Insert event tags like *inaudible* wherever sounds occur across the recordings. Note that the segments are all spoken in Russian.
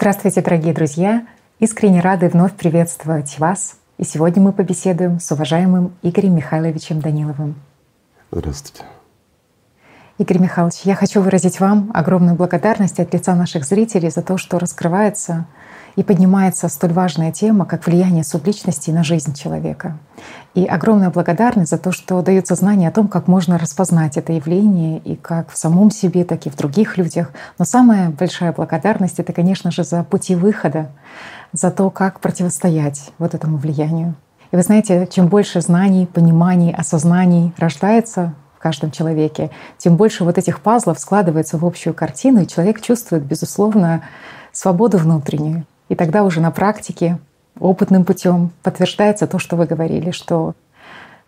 Здравствуйте, дорогие друзья! Искренне рады вновь приветствовать вас. И сегодня мы побеседуем с уважаемым Игорем Михайловичем Даниловым. Здравствуйте. Игорь Михайлович, я хочу выразить вам огромную благодарность от лица наших зрителей за то, что раскрывается и поднимается столь важная тема, как влияние субличности на жизнь человека. И огромная благодарность за то, что дается знание о том, как можно распознать это явление и как в самом себе, так и в других людях. Но самая большая благодарность — это, конечно же, за пути выхода, за то, как противостоять вот этому влиянию. И вы знаете, чем больше знаний, пониманий, осознаний рождается в каждом человеке, тем больше вот этих пазлов складывается в общую картину, и человек чувствует, безусловно, свободу внутреннюю. И тогда уже на практике, опытным путем подтверждается то, что вы говорили, что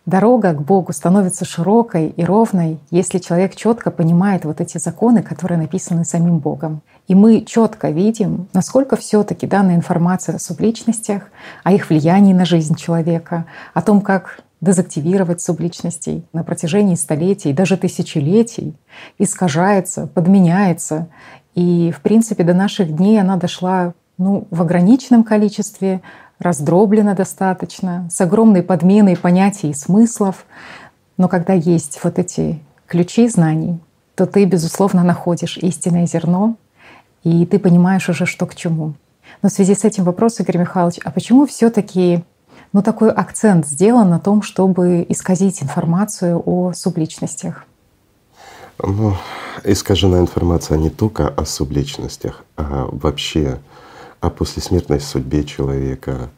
дорога к Богу становится широкой и ровной, если человек четко понимает вот эти законы, которые написаны самим Богом. И мы четко видим, насколько все-таки данная информация о субличностях, о их влиянии на жизнь человека, о том, как дезактивировать субличностей на протяжении столетий, даже тысячелетий, искажается, подменяется. И, в принципе, до наших дней она дошла ну, в ограниченном количестве, раздроблена достаточно, с огромной подменой понятий и смыслов. Но когда есть вот эти ключи знаний, то ты, безусловно, находишь истинное зерно, и ты понимаешь уже, что к чему. Но в связи с этим вопрос, Игорь Михайлович, а почему все ну, такой акцент сделан на том, чтобы исказить информацию о субличностях? Ну, искажена информация не только о субличностях, а вообще о послесмертной судьбе человека.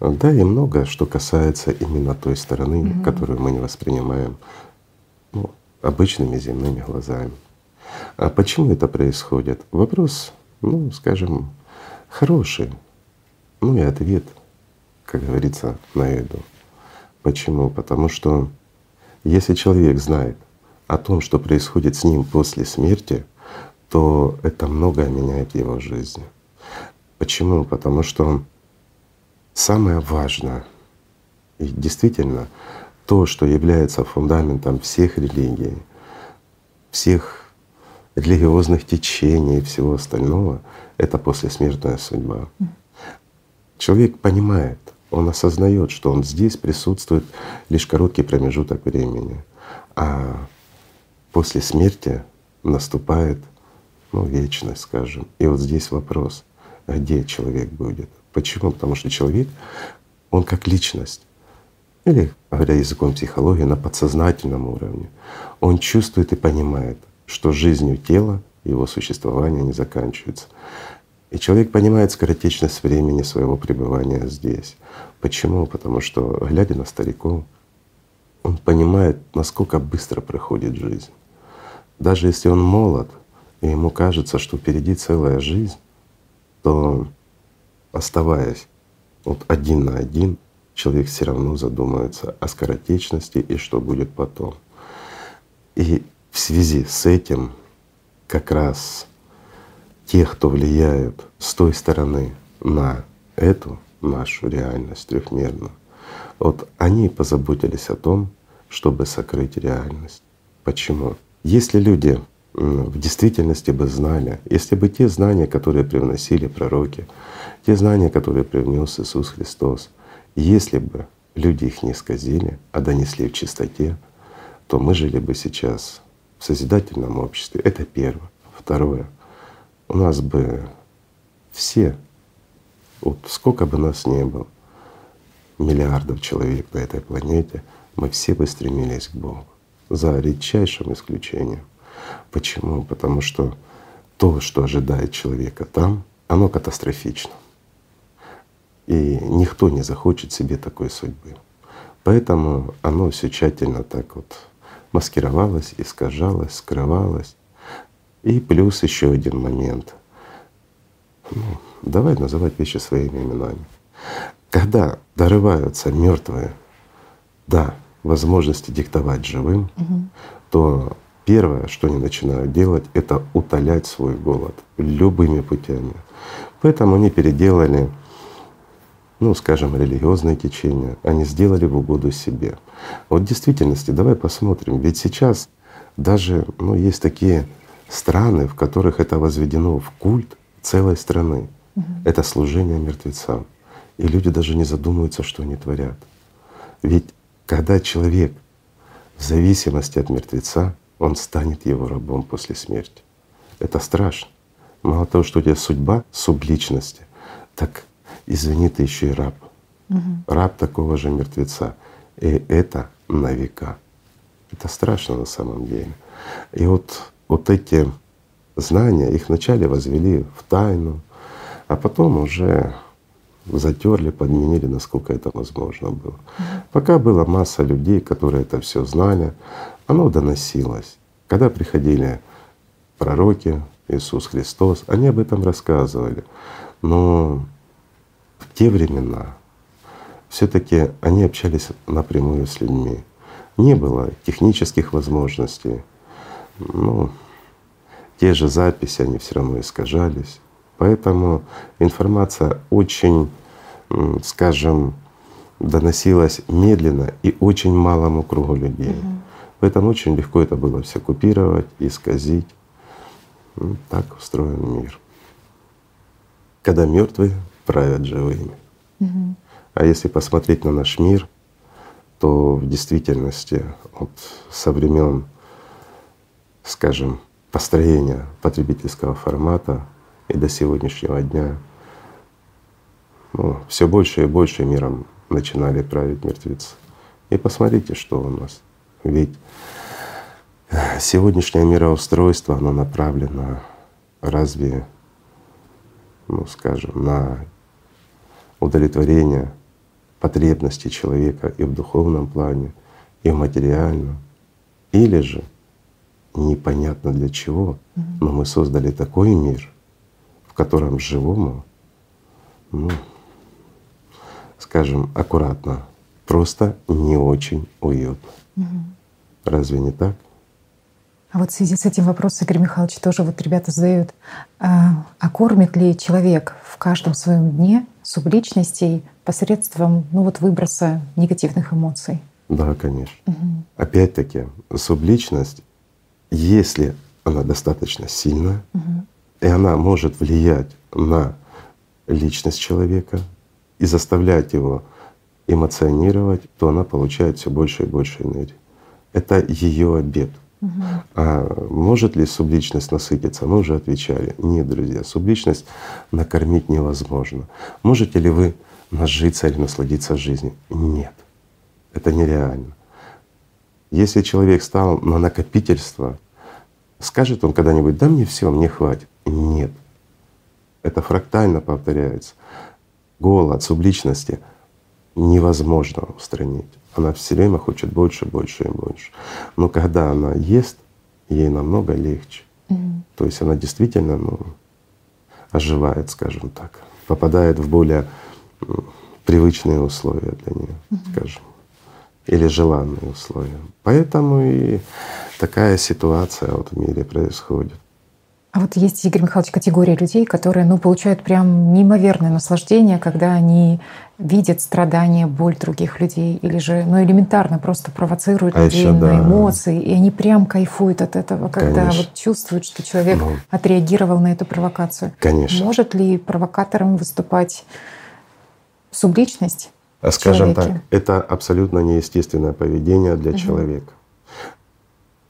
Да, и много, что касается именно той стороны, угу. которую мы не воспринимаем ну, обычными земными глазами. А почему это происходит? Вопрос, ну, скажем, хороший. Ну и ответ — как говорится, на еду. Почему? Потому что если человек знает о том, что происходит с ним после смерти, то это многое меняет в его жизни. Почему? Потому что самое важное и действительно то, что является фундаментом всех религий, всех религиозных течений и всего остального, это послесмертная судьба. Человек понимает, он осознает, что он здесь присутствует лишь короткий промежуток времени, а после смерти наступает ну, вечность, скажем. И вот здесь вопрос, где человек будет? Почему? Потому что человек, он как личность, или, говоря языком психологии, на подсознательном уровне, он чувствует и понимает, что жизнью тела его существование не заканчивается. И человек понимает скоротечность времени своего пребывания здесь. Почему? Потому что, глядя на стариков, он понимает, насколько быстро проходит жизнь. Даже если он молод, и ему кажется, что впереди целая жизнь, то оставаясь вот один на один, человек все равно задумается о скоротечности и что будет потом. И в связи с этим как раз тех, кто влияют с той стороны на эту нашу реальность трехмерную, вот они позаботились о том, чтобы сокрыть реальность. Почему? Если люди в действительности бы знали, если бы те знания, которые привносили пророки, те знания, которые привнес Иисус Христос, если бы люди их не сказили, а донесли в чистоте, то мы жили бы сейчас в созидательном обществе. Это первое. Второе у нас бы все, вот сколько бы нас ни было, миллиардов человек на этой планете, мы все бы стремились к Богу, за редчайшим исключением. Почему? Потому что то, что ожидает человека там, оно катастрофично. И никто не захочет себе такой судьбы. Поэтому оно все тщательно так вот маскировалось, искажалось, скрывалось. И плюс еще один момент. Ну, давай называть вещи своими именами. Когда дорываются мертвые до возможности диктовать живым, угу. то первое, что они начинают делать, это утолять свой голод любыми путями. Поэтому они переделали, ну, скажем, религиозные течения, они сделали в угоду себе. Вот в действительности давай посмотрим, ведь сейчас даже ну, есть такие страны, в которых это возведено в культ целой страны. Угу. Это служение мертвецам. И люди даже не задумываются, что они творят. Ведь когда человек в зависимости от мертвеца, он станет его рабом после смерти. Это страшно. Мало того, что у тебя судьба субличности, так извини, ты еще и раб. Угу. Раб такого же мертвеца. И это на века. Это страшно на самом деле. И вот, вот эти знания, их вначале возвели в тайну, а потом уже затерли, подменили, насколько это возможно было. Пока была масса людей, которые это все знали, оно доносилось. Когда приходили пророки, Иисус Христос, они об этом рассказывали. Но в те времена все таки они общались напрямую с людьми. Не было технических возможностей. Ну, те же записи, они все равно искажались. Поэтому информация очень, скажем, доносилась медленно и очень малому кругу людей. Угу. Поэтому очень легко это было все купировать, исказить. Ну, так устроен мир. Когда мертвые правят живыми. Угу. А если посмотреть на наш мир, то в действительности вот со времен, скажем, построения потребительского формата и до сегодняшнего дня ну, все больше и больше миром начинали править мертвецы. И посмотрите, что у нас. Ведь сегодняшнее мироустройство, оно направлено разве, ну скажем, на удовлетворение потребностей человека и в духовном плане, и в материальном, или же непонятно для чего, но мы создали такой мир, в котором живому, ну, скажем, аккуратно, просто не очень уютно. Угу. Разве не так? А вот в связи с этим вопросом, Игорь Михайлович, тоже вот ребята задают, а, а кормит ли человек в каждом своем дне субличностей посредством ну вот выброса негативных эмоций? Да, конечно. Угу. Опять-таки, субличность, если она достаточно сильная, угу и она может влиять на личность человека и заставлять его эмоционировать, то она получает все больше и больше энергии. Это ее обед. А может ли субличность насытиться? Мы уже отвечали. Нет, друзья, субличность накормить невозможно. Можете ли вы нажиться или насладиться жизнью? Нет. Это нереально. Если человек стал на накопительство, скажет он когда-нибудь, да мне все, мне хватит. Нет. Это фрактально повторяется. Голод субличности невозможно устранить. Она все время хочет больше, больше и больше. Но когда она ест, ей намного легче. Mm. То есть она действительно ну, оживает, скажем так, попадает в более привычные условия для нее, mm-hmm. скажем, или желанные условия. Поэтому и такая ситуация вот в мире происходит. А вот есть, Игорь Михайлович, категория людей, которые ну, получают прям неимоверное наслаждение, когда они видят страдания, боль других людей, или же ну, элементарно просто провоцируют а людей еще, на да. эмоции, и они прям кайфуют от этого, когда вот чувствуют, что человек ну, отреагировал на эту провокацию. Конечно. Может ли провокатором выступать субличность? А скажем так, это абсолютно неестественное поведение для угу. человека.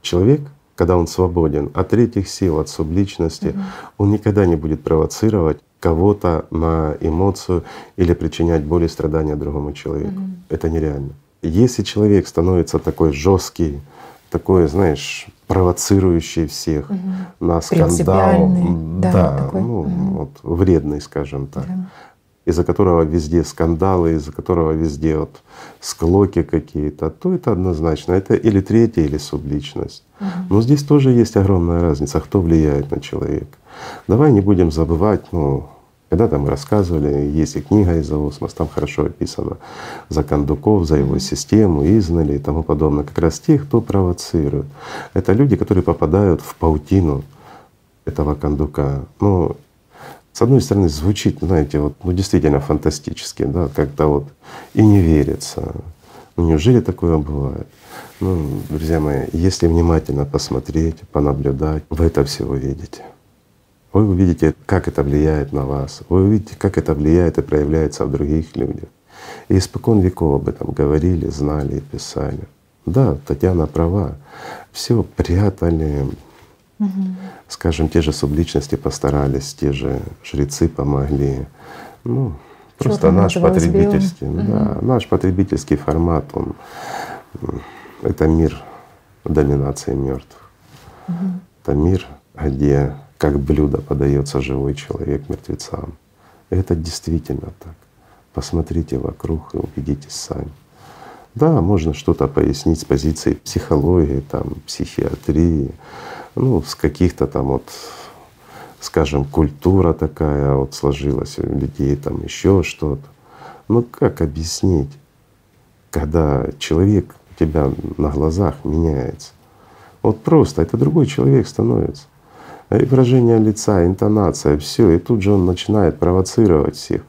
Человек когда он свободен от третьих сил, от субличности, угу. он никогда не будет провоцировать кого-то на эмоцию или причинять боль и страдания другому человеку. Угу. Это нереально. Если человек становится такой жесткий, такой, знаешь, провоцирующий всех угу. на скандал, да, да такой. ну угу. вот вредный, скажем так. Да из-за которого везде скандалы, из-за которого везде вот склоки какие-то, то это однозначно. Это или третья, или субличность. Угу. Но здесь тоже есть огромная разница, кто влияет на человека. Давай не будем забывать, ну, когда-то мы рассказывали, есть и книга «Изоосмос», там хорошо описано за кондуков, за его систему, иззнали и тому подобное. Как раз те, кто провоцирует. Это люди, которые попадают в паутину этого кондука. Ну, с одной стороны, звучит, знаете, вот, ну действительно фантастически, да, как-то вот и не верится. Ну неужели такое бывает? Ну, друзья мои, если внимательно посмотреть, понаблюдать, вы это все увидите. Вы увидите, как это влияет на вас. Вы увидите, как это влияет и проявляется в других людях. И испокон веков об этом говорили, знали и писали. Да, Татьяна права. Все прятали, угу. скажем, те же субличности постарались, те же жрецы помогли. Ну, просто наш потребительский, угу. да, наш потребительский формат, он это мир доминации мертвых. Угу. Это мир, где как блюдо подается живой человек мертвецам. Это действительно так. Посмотрите вокруг и убедитесь сами. Да, можно что-то пояснить с позиции психологии, там, психиатрии, ну, с каких-то там вот, скажем, культура такая вот сложилась у людей, там еще что-то. Ну как объяснить, когда человек у тебя на глазах меняется? Вот просто это другой человек становится. И выражение лица, интонация, все, и тут же он начинает провоцировать всех.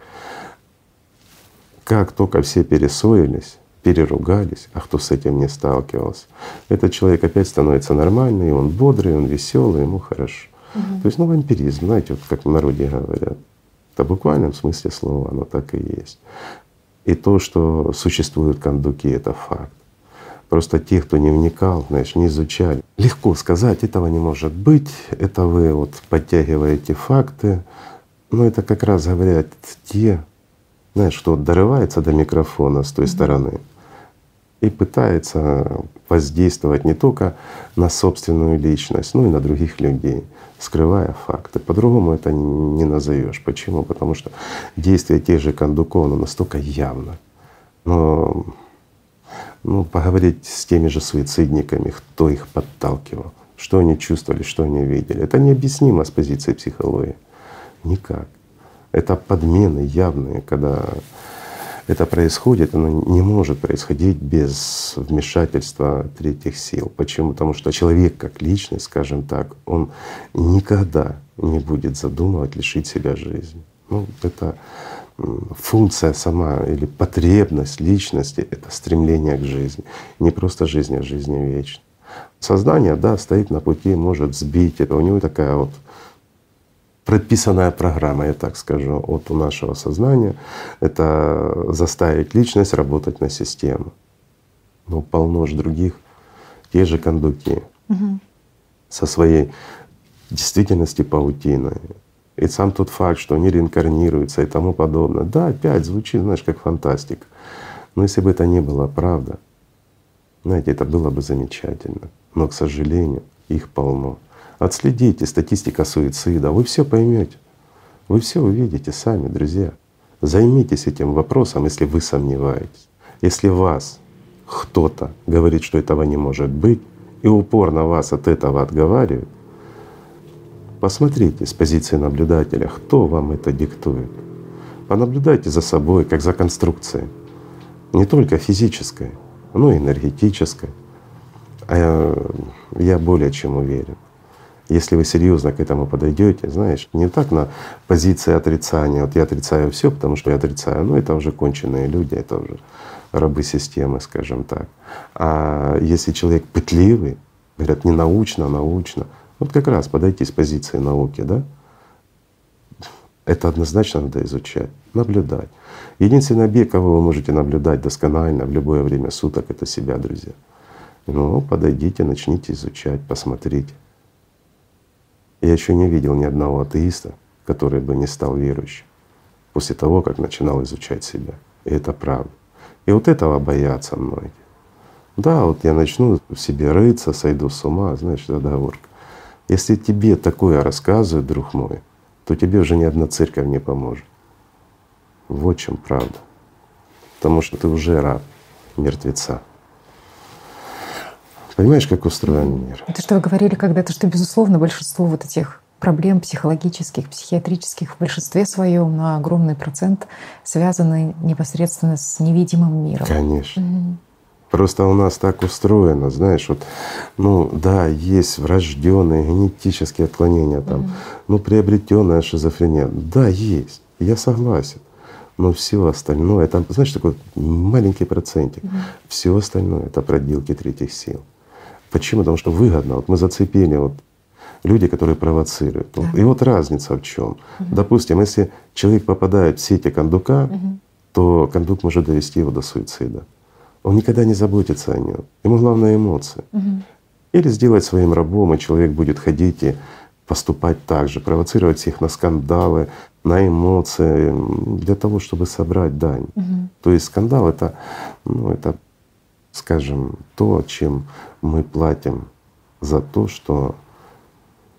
Как только все пересоились, переругались, а кто с этим не сталкивался, этот человек опять становится нормальный, он бодрый, он веселый, ему хорошо. Угу. То есть ну вампиризм, знаете, вот как в народе говорят. Это в буквальном смысле слова, оно так и есть. И то, что существуют кондуки, это факт. Просто те, кто не вникал, знаешь, не изучали. Легко сказать, этого не может быть, это вы вот подтягиваете факты. Но это как раз говорят те, знаешь, кто дорывается до микрофона с той mm-hmm. стороны, и пытается воздействовать не только на собственную личность, но и на других людей, скрывая факты. По-другому это не назовешь. Почему? Потому что действие тех же кондуков ну, настолько явно. Но ну, поговорить с теми же суицидниками, кто их подталкивал, что они чувствовали, что они видели. Это необъяснимо с позиции психологии. Никак. Это подмены явные, когда это происходит, оно не может происходить без вмешательства третьих сил. Почему? Потому что человек как личность, скажем так, он никогда не будет задумывать лишить себя жизни. Ну, это функция сама или потребность личности — это стремление к жизни. Не просто жизни, а жизни вечной. Сознание, да, стоит на пути, может сбить это. У него такая вот прописанная программа, я так скажу, от у нашего сознания — это заставить личность работать на систему. Но полно же других, те же кондуки угу. со своей действительности паутиной. И сам тот факт, что они реинкарнируются и тому подобное. Да, опять звучит, знаешь, как фантастика. Но если бы это не было правда, знаете, это было бы замечательно. Но, к сожалению, их полно. Отследите статистика суицида, вы все поймете. Вы все увидите сами, друзья. Займитесь этим вопросом, если вы сомневаетесь. Если вас кто-то говорит, что этого не может быть, и упорно вас от этого отговаривает, посмотрите с позиции наблюдателя, кто вам это диктует. Понаблюдайте за собой, как за конструкцией. Не только физической, но и энергетической. А я, я более чем уверен, если вы серьезно к этому подойдете, знаешь, не так на позиции отрицания, вот я отрицаю все, потому что я отрицаю, ну это уже конченые люди, это уже рабы системы, скажем так. А если человек пытливый, говорят, не научно, а научно, вот как раз подойти с позиции науки, да, это однозначно надо изучать, наблюдать. Единственный объект, кого вы можете наблюдать досконально в любое время суток, это себя, друзья. Ну, подойдите, начните изучать, посмотрите. Я еще не видел ни одного атеиста, который бы не стал верующим после того, как начинал изучать себя. И это правда. И вот этого боятся многие. Да, вот я начну в себе рыться, сойду с ума, знаешь, договорка. Если тебе такое рассказывают, друг мой, то тебе уже ни одна церковь не поможет. Вот в чем правда. Потому что ты уже раб мертвеца. Понимаешь, как устроен мир? Это что вы говорили когда-то, что, безусловно, большинство вот этих проблем психологических, психиатрических в большинстве своем на огромный процент связаны непосредственно с невидимым миром. Конечно. Угу. Просто у нас так устроено, знаешь, вот, ну да, есть врожденные генетические отклонения, там, mm ну приобретенная шизофрения, да, есть, я согласен. Но все остальное, там, знаешь, такой маленький процентик, mm все остальное это проделки третьих сил. Почему? Потому что выгодно. Вот мы зацепили вот люди, которые провоцируют. Да. И вот разница в чем. Угу. Допустим, если человек попадает в сети кондука, Угу. то кондук может довести его до суицида. Он никогда не заботится о нем. Ему главное эмоции. Угу. Или сделать своим рабом, и человек будет ходить и поступать так же, провоцировать всех на скандалы, на эмоции, для того, чтобы собрать дань. Угу. То есть скандал это, ну, это, скажем, то, чем мы платим за то, что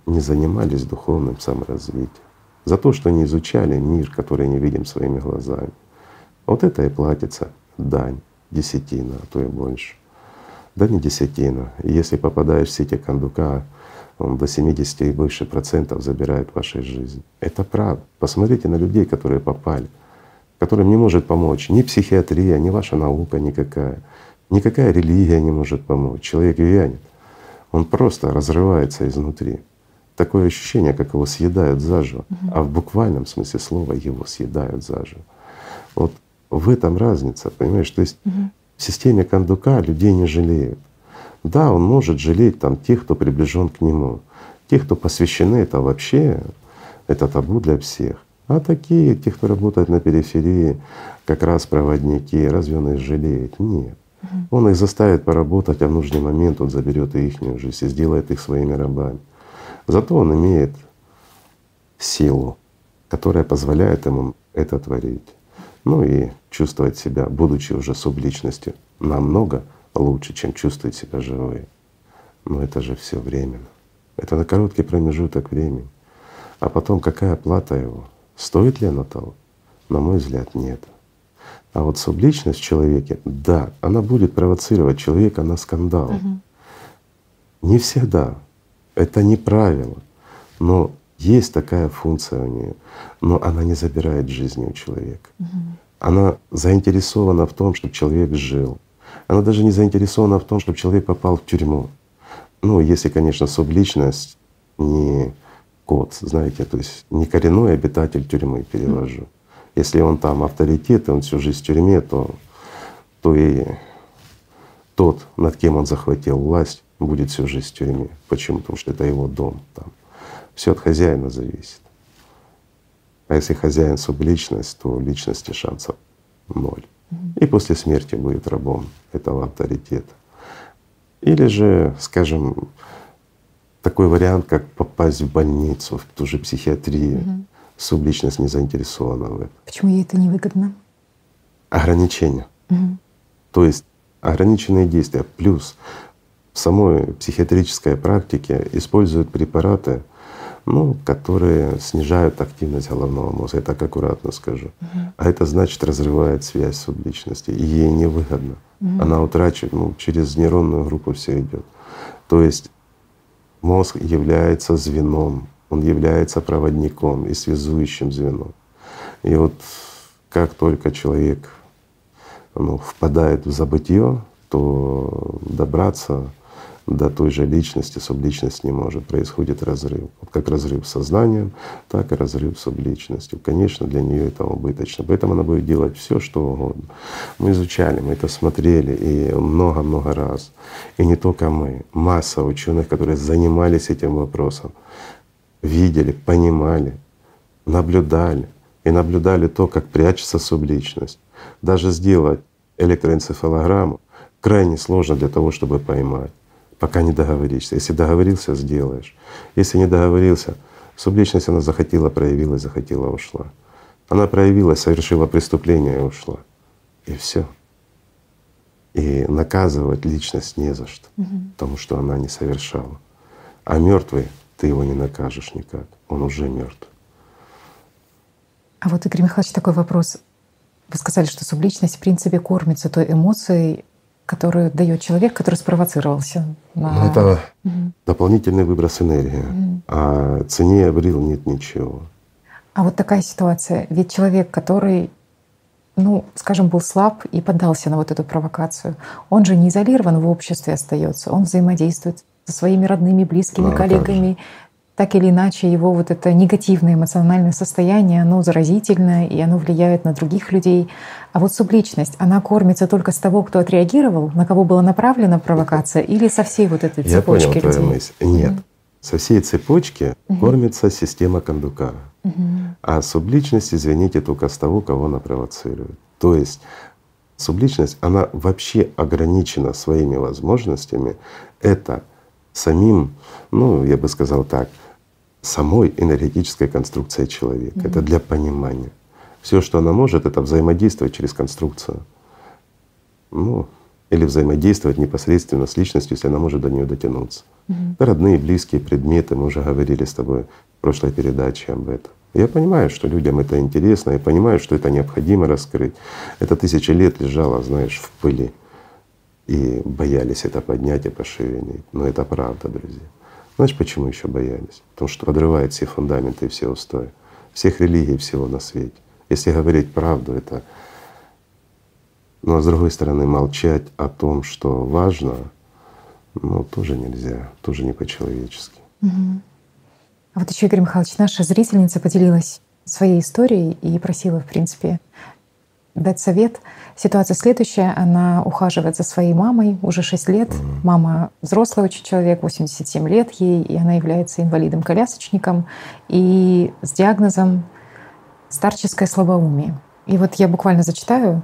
не занимались духовным саморазвитием, за то, что не изучали мир, который не видим своими глазами. Вот это и платится дань, десятина, а то и больше. Да не десятина. Если попадаешь в сети кондука, он до 70 и выше процентов забирает вашей жизни. Это правда. Посмотрите на людей, которые попали, которым не может помочь ни психиатрия, ни ваша наука никакая, никакая религия не может помочь. Человек вянет, он просто разрывается изнутри. Такое ощущение, как его съедают заживо, а в буквальном смысле слова его съедают заживо. Вот в этом разница, понимаешь? То есть Мгм. в системе кондука людей не жалеют. Да, он может жалеть там тех, кто приближен к нему. Тех, кто посвящены, это вообще это табу для всех. А такие, те, кто работает на периферии, как раз проводники, разве он их жалеет? Нет. Он их заставит поработать, а в нужный момент он заберет и их жизнь и сделает их своими рабами. Зато он имеет силу, которая позволяет ему это творить. Ну и чувствовать себя, будучи уже субличностью, намного лучше, чем чувствовать себя живой. Но это же все временно. Это на короткий промежуток времени. А потом какая плата его? Стоит ли она того? На мой взгляд, нет. А вот субличность в человеке, да, она будет провоцировать человека на скандал. Мгм. Не всегда. Это не правило. Но есть такая функция у нее. Но она не забирает жизни у человека. Мгм. Она заинтересована в том, чтобы человек жил. Она даже не заинтересована в том, чтобы человек попал в тюрьму. Ну, если, конечно, субличность не кот, знаете, то есть не коренной обитатель тюрьмы перевожу. Если он там авторитет, и он всю жизнь в тюрьме, то, то и тот, над кем он захватил власть, будет всю жизнь в тюрьме. Почему? Потому что это его дом там. Все от хозяина зависит. А если хозяин субличность, то личности шансов ноль. И после смерти будет рабом этого авторитета. Или же, скажем, такой вариант, как попасть в больницу, в ту же психиатрию. Мгм. Субличность не заинтересована в этом. Почему ей это невыгодно? Ограничения. Мгм. То есть ограниченные действия. Плюс в самой психиатрической практике используют препараты, ну, которые снижают активность головного мозга. Я так аккуратно скажу. Мгм. А это значит разрывает связь субличности. И ей невыгодно. Мгм. Она утрачивает, ну, через нейронную группу все идет. То есть мозг является звеном, он является проводником и связующим звеном. И вот как только человек ну, впадает в забытье, то добраться до той же личности, субличность не может. Происходит разрыв. Вот как разрыв с сознанием, так и разрыв с субличностью. Конечно, для нее это убыточно. Поэтому она будет делать все, что угодно. Мы изучали, мы это смотрели и много-много раз. И не только мы. Масса ученых, которые занимались этим вопросом, видели, понимали, наблюдали. И наблюдали то, как прячется субличность. Даже сделать электроэнцефалограмму крайне сложно для того, чтобы поймать, пока не договоришься. Если договорился, сделаешь. Если не договорился, субличность она захотела, проявилась, захотела, ушла. Она проявилась, совершила преступление и ушла. И все. И наказывать личность не за что, Мгм. потому что она не совершала. А мертвый ты его не накажешь никак, он уже мертв. А вот, Игорь Михайлович, такой вопрос. Вы сказали, что субличность в принципе кормится той эмоцией, которую дает человек, который спровоцировался. на- Ну, это Мгм. дополнительный выброс энергии. Мгм. А цене Абрил нет ничего. А вот такая ситуация. Ведь человек, который, ну, скажем, был слаб и поддался на вот эту провокацию, он же не изолирован в обществе остается, он взаимодействует со своими родными, близкими, Ну, коллегами. Так или иначе, его вот это негативное эмоциональное состояние, оно заразительное, и оно влияет на других людей. А вот субличность, она кормится только с того, кто отреагировал, на кого была направлена провокация, или со всей вот этой Я понял цепочки твою людей? мысль. Нет. Со всей цепочки угу. кормится система кондукара. Угу. А субличность, извините, только с того, кого она провоцирует. То есть субличность, она вообще ограничена своими возможностями. Это самим, ну, я бы сказал так, самой энергетической конструкцией человека. Mm-hmm. Это для понимания. Все, что она может, это взаимодействовать через конструкцию. Ну, или взаимодействовать непосредственно с личностью, если она может до нее дотянуться. Mm-hmm. родные, близкие предметы, мы уже говорили с тобой в прошлой передаче об этом. Я понимаю, что людям это интересно, я понимаю, что это необходимо раскрыть. Это тысячи лет лежало, знаешь, в пыли и боялись это поднять и пошевелить. Но это правда, друзья. Знаешь, почему еще боялись? Потому что подрывает все фундаменты и все устои всех религий всего на свете. Если говорить правду, это… Ну а с другой стороны, молчать о том, что важно, ну тоже нельзя, тоже не по-человечески. Угу. А вот еще, Игорь Михайлович, наша зрительница поделилась своей историей и просила, в принципе, дать совет. Ситуация следующая. Она ухаживает за своей мамой уже 6 лет. Мама взрослый очень человек, 87 лет ей, и она является инвалидом-колясочником и с диагнозом старческое слабоумие. И вот я буквально зачитаю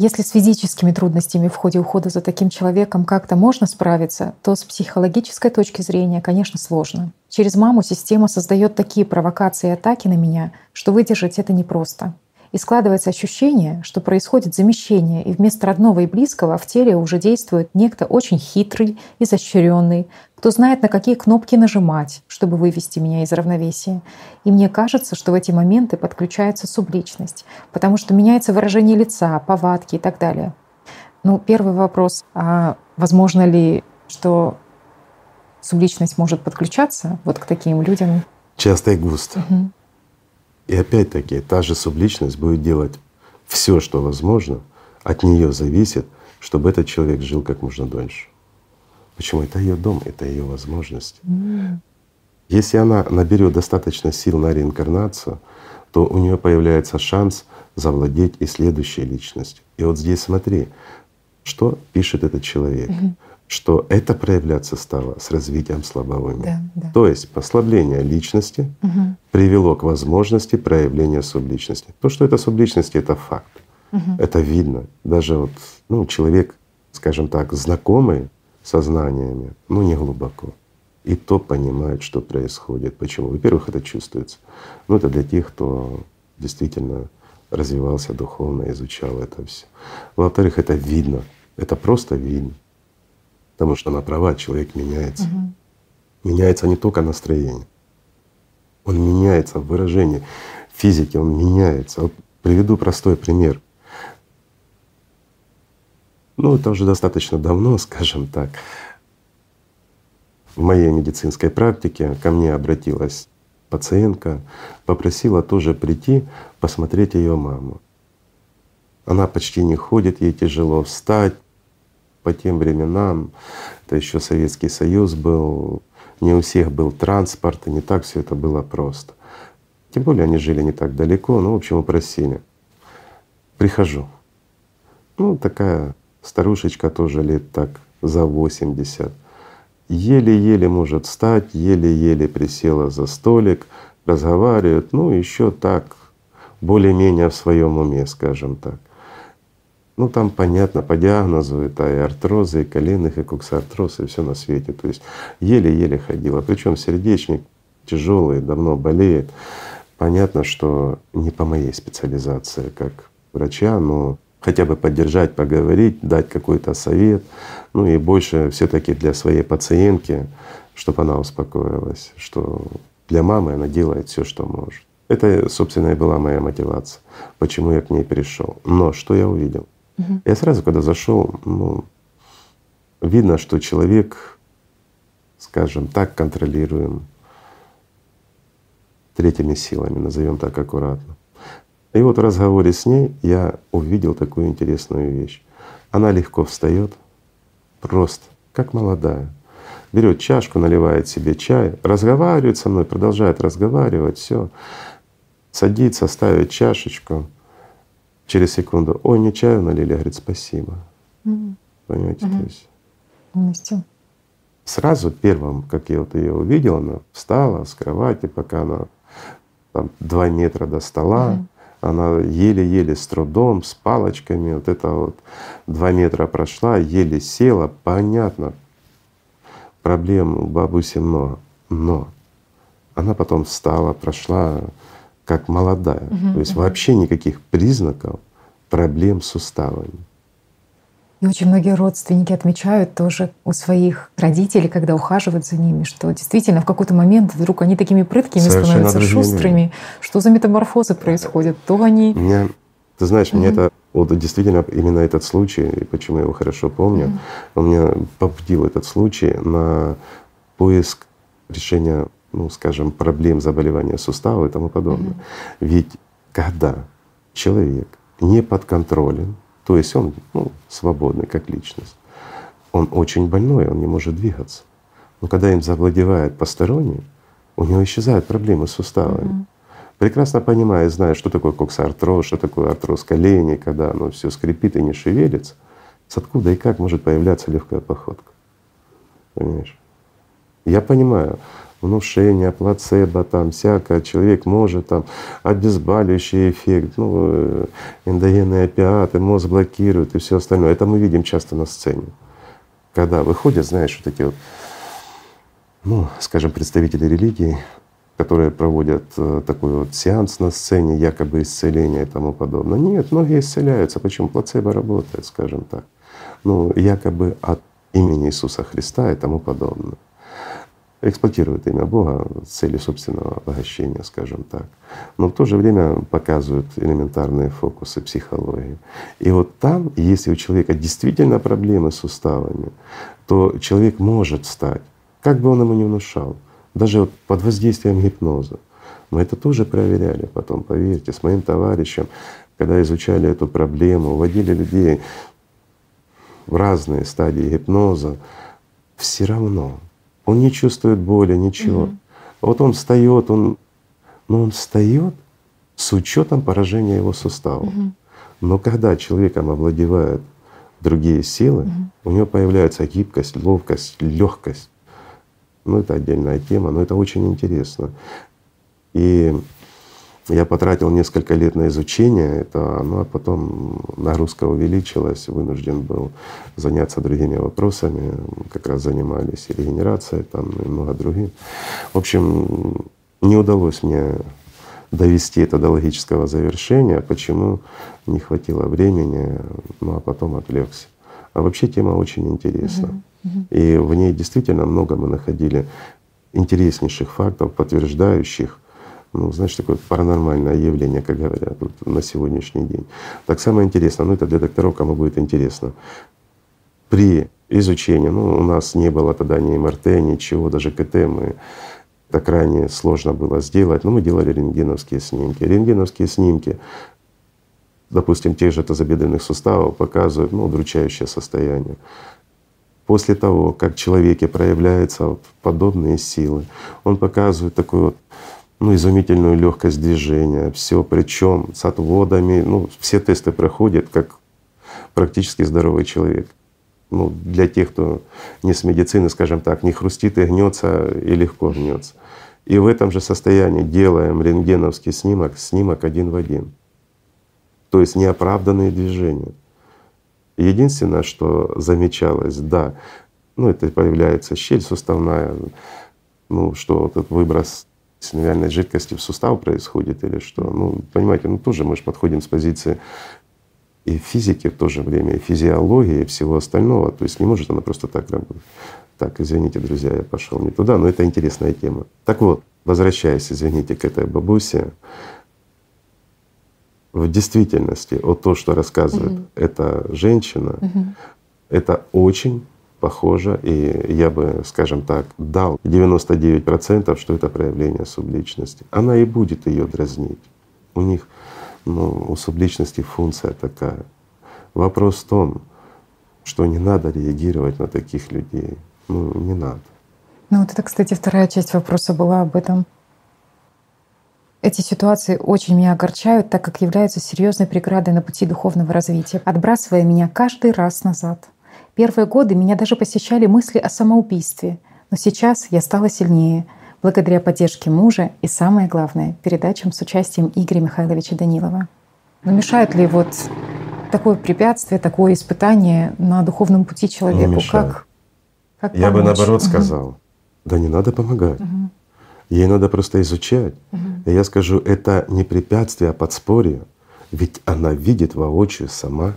если с физическими трудностями в ходе ухода за таким человеком как-то можно справиться, то с психологической точки зрения, конечно, сложно. Через маму система создает такие провокации и атаки на меня, что выдержать это непросто. И складывается ощущение, что происходит замещение, и вместо родного и близкого в теле уже действует некто очень хитрый, изощренный, кто знает, на какие кнопки нажимать, чтобы вывести меня из равновесия. И мне кажется, что в эти моменты подключается субличность, потому что меняется выражение лица, повадки и так далее. Ну, первый вопрос, а возможно ли, что субличность может подключаться вот к таким людям? Часто и густо. Угу. И опять-таки та же субличность будет делать все, что возможно, от нее зависит, чтобы этот человек жил как можно дольше. Почему? Это ее дом, это ее возможность. Mm. Если она наберет достаточно сил на реинкарнацию, то у нее появляется шанс завладеть и следующей личностью. И вот здесь смотри, что пишет этот человек. Mm-hmm что это проявляться стало с развитием слабоумия. Да, да. То есть послабление личности угу. привело к возможности проявления субличности. То, что это субличности, это факт. Угу. Это видно. Даже вот ну, человек, скажем так, знакомый со знаниями, ну не глубоко. И то понимает, что происходит. Почему? Во-первых, это чувствуется. Ну, это для тех, кто действительно развивался духовно, изучал это все. Во-вторых, это видно. Это просто видно. Потому что она права, человек меняется. Угу. Меняется не только настроение, он меняется в выражении физики, он меняется. Вот приведу простой пример. Ну, это уже достаточно давно, *laughs* скажем так. В моей медицинской практике ко мне обратилась пациентка, попросила тоже прийти посмотреть ее маму. Она почти не ходит, ей тяжело встать, по тем временам, это еще Советский Союз был, не у всех был транспорт, и не так все это было просто. Тем более они жили не так далеко, ну, в общем, упросили. Прихожу. Ну, такая старушечка тоже лет так за 80. Еле-еле может встать, еле-еле присела за столик, разговаривает, ну, еще так, более-менее в своем уме, скажем так. Ну там понятно по диагнозу это и артрозы, и коленных, и коксартроз, и все на свете. То есть еле-еле ходила. Причем сердечник тяжелый, давно болеет. Понятно, что не по моей специализации как врача, но хотя бы поддержать, поговорить, дать какой-то совет, ну и больше все таки для своей пациентки, чтобы она успокоилась, что для мамы она делает все, что может. Это, собственно, и была моя мотивация, почему я к ней пришел. Но что я увидел? Я сразу, когда зашел, ну, видно, что человек, скажем так, контролируем третьими силами, назовем так аккуратно. И вот в разговоре с ней я увидел такую интересную вещь. Она легко встает, просто, как молодая. Берет чашку, наливает себе чай, разговаривает со мной, продолжает разговаривать, все. Садится, ставит чашечку, через секунду, ой, не чаю налили, говорит, спасибо. Mm. Понимаете, mm-hmm. то есть. Полностью. сразу первым, как я вот ее увидел, она встала с кровати, пока она там два метра до стола, угу. она еле-еле с трудом, с палочками, вот это вот два метра прошла, еле села, понятно, проблем у бабуси много, но она потом встала, прошла как молодая, угу, то есть угу. вообще никаких признаков проблем с суставами. И очень многие родственники отмечают тоже у своих родителей, когда ухаживают за ними, что действительно в какой-то момент вдруг они такими прыткими Совершенно становятся, шустрыми. Что за метаморфозы происходят? То они… Меня, ты знаешь, угу. мне это вот действительно именно этот случай, и почему я его хорошо помню, угу. он меня побудил этот случай на поиск решения, ну, скажем, проблем заболевания сустава и тому подобное. Угу. Ведь когда человек не подконтролен, то есть он ну, свободный как личность. Он очень больной, он не может двигаться. Но когда им завладевает посторонний, у него исчезают проблемы с суставами. Mm-hmm. Прекрасно понимая и зная, что такое коксартроз, что такое артроз коленей, когда оно все скрипит и не шевелится, с откуда и как может появляться легкая походка. Понимаешь? Я понимаю, внушение, плацебо, там всякое, человек может там обезболивающий эффект, ну, э, эндогенные опиаты, мозг блокирует и все остальное. Это мы видим часто на сцене. Когда выходят, знаешь, вот эти вот, ну, скажем, представители религии, которые проводят э, такой вот сеанс на сцене, якобы исцеления и тому подобное. Нет, многие исцеляются. Почему? Плацебо работает, скажем так. Ну, якобы от имени Иисуса Христа и тому подобное эксплуатируют имя Бога с целью собственного обогащения, скажем так. Но в то же время показывают элементарные фокусы психологии. И вот там, если у человека действительно проблемы с суставами, то человек может стать, как бы он ему ни внушал, даже вот под воздействием гипноза. Мы это тоже проверяли потом, поверьте, с моим товарищем, когда изучали эту проблему, вводили людей в разные стадии гипноза, все равно он не чувствует боли, ничего. Угу. Вот он встает, он, но он встает с учетом поражения его сустава. Угу. Но когда человеком овладевают другие силы, угу. у него появляется гибкость, ловкость, легкость. Ну, это отдельная тема, но это очень интересно. И я потратил несколько лет на изучение этого, ну а потом нагрузка увеличилась, вынужден был заняться другими вопросами, как раз занимались и регенерацией там и много других. В общем, не удалось мне довести это до логического завершения, почему не хватило времени, ну а потом отвлекся. А вообще тема очень интересна. Uh-huh, uh-huh. И в ней действительно много мы находили интереснейших фактов, подтверждающих ну, знаешь, такое паранормальное явление, как говорят вот, на сегодняшний день. Так самое интересное, ну это для докторов, кому будет интересно. При изучении, ну у нас не было тогда ни МРТ, ничего, даже КТ мы так крайне сложно было сделать, но мы делали рентгеновские снимки. Рентгеновские снимки, допустим, тех же тазобедренных суставов показывают ну, удручающее состояние. После того, как в человеке проявляются вот подобные силы, он показывает такой вот ну, изумительную легкость движения, все причем с отводами, ну, все тесты проходят как практически здоровый человек. Ну, для тех, кто не с медицины, скажем так, не хрустит и гнется, и легко гнется. И в этом же состоянии делаем рентгеновский снимок, снимок один в один. То есть неоправданные движения. Единственное, что замечалось, да, ну это появляется щель суставная, ну что этот выброс синовиальной жидкости в сустав происходит или что. Ну, понимаете, ну тоже мы же подходим с позиции и физики в то же время, и физиологии, и всего остального. То есть не может она просто так работать. Так, извините, друзья, я пошел не туда, но это интересная тема. Так вот, возвращаясь, извините, к этой бабусе, в действительности вот то, что рассказывает угу. эта женщина, угу. это очень похоже, и я бы, скажем так, дал 99%, что это проявление субличности. Она и будет ее дразнить. У них, ну, у субличности функция такая. Вопрос в том, что не надо реагировать на таких людей. Ну, не надо. Ну вот это, кстати, вторая часть вопроса была об этом. Эти ситуации очень меня огорчают, так как являются серьезной преградой на пути духовного развития, отбрасывая меня каждый раз назад — Первые годы меня даже посещали мысли о самоубийстве, но сейчас я стала сильнее благодаря поддержке мужа и, самое главное, передачам с участием Игоря Михайловича Данилова. Но мешает ли вот такое препятствие, такое испытание на духовном пути человеку? Не как, как Я бы наоборот угу. сказал, да не надо помогать. Угу. Ей надо просто изучать. Угу. И я скажу, это не препятствие, а подспорье. Ведь она видит воочию сама,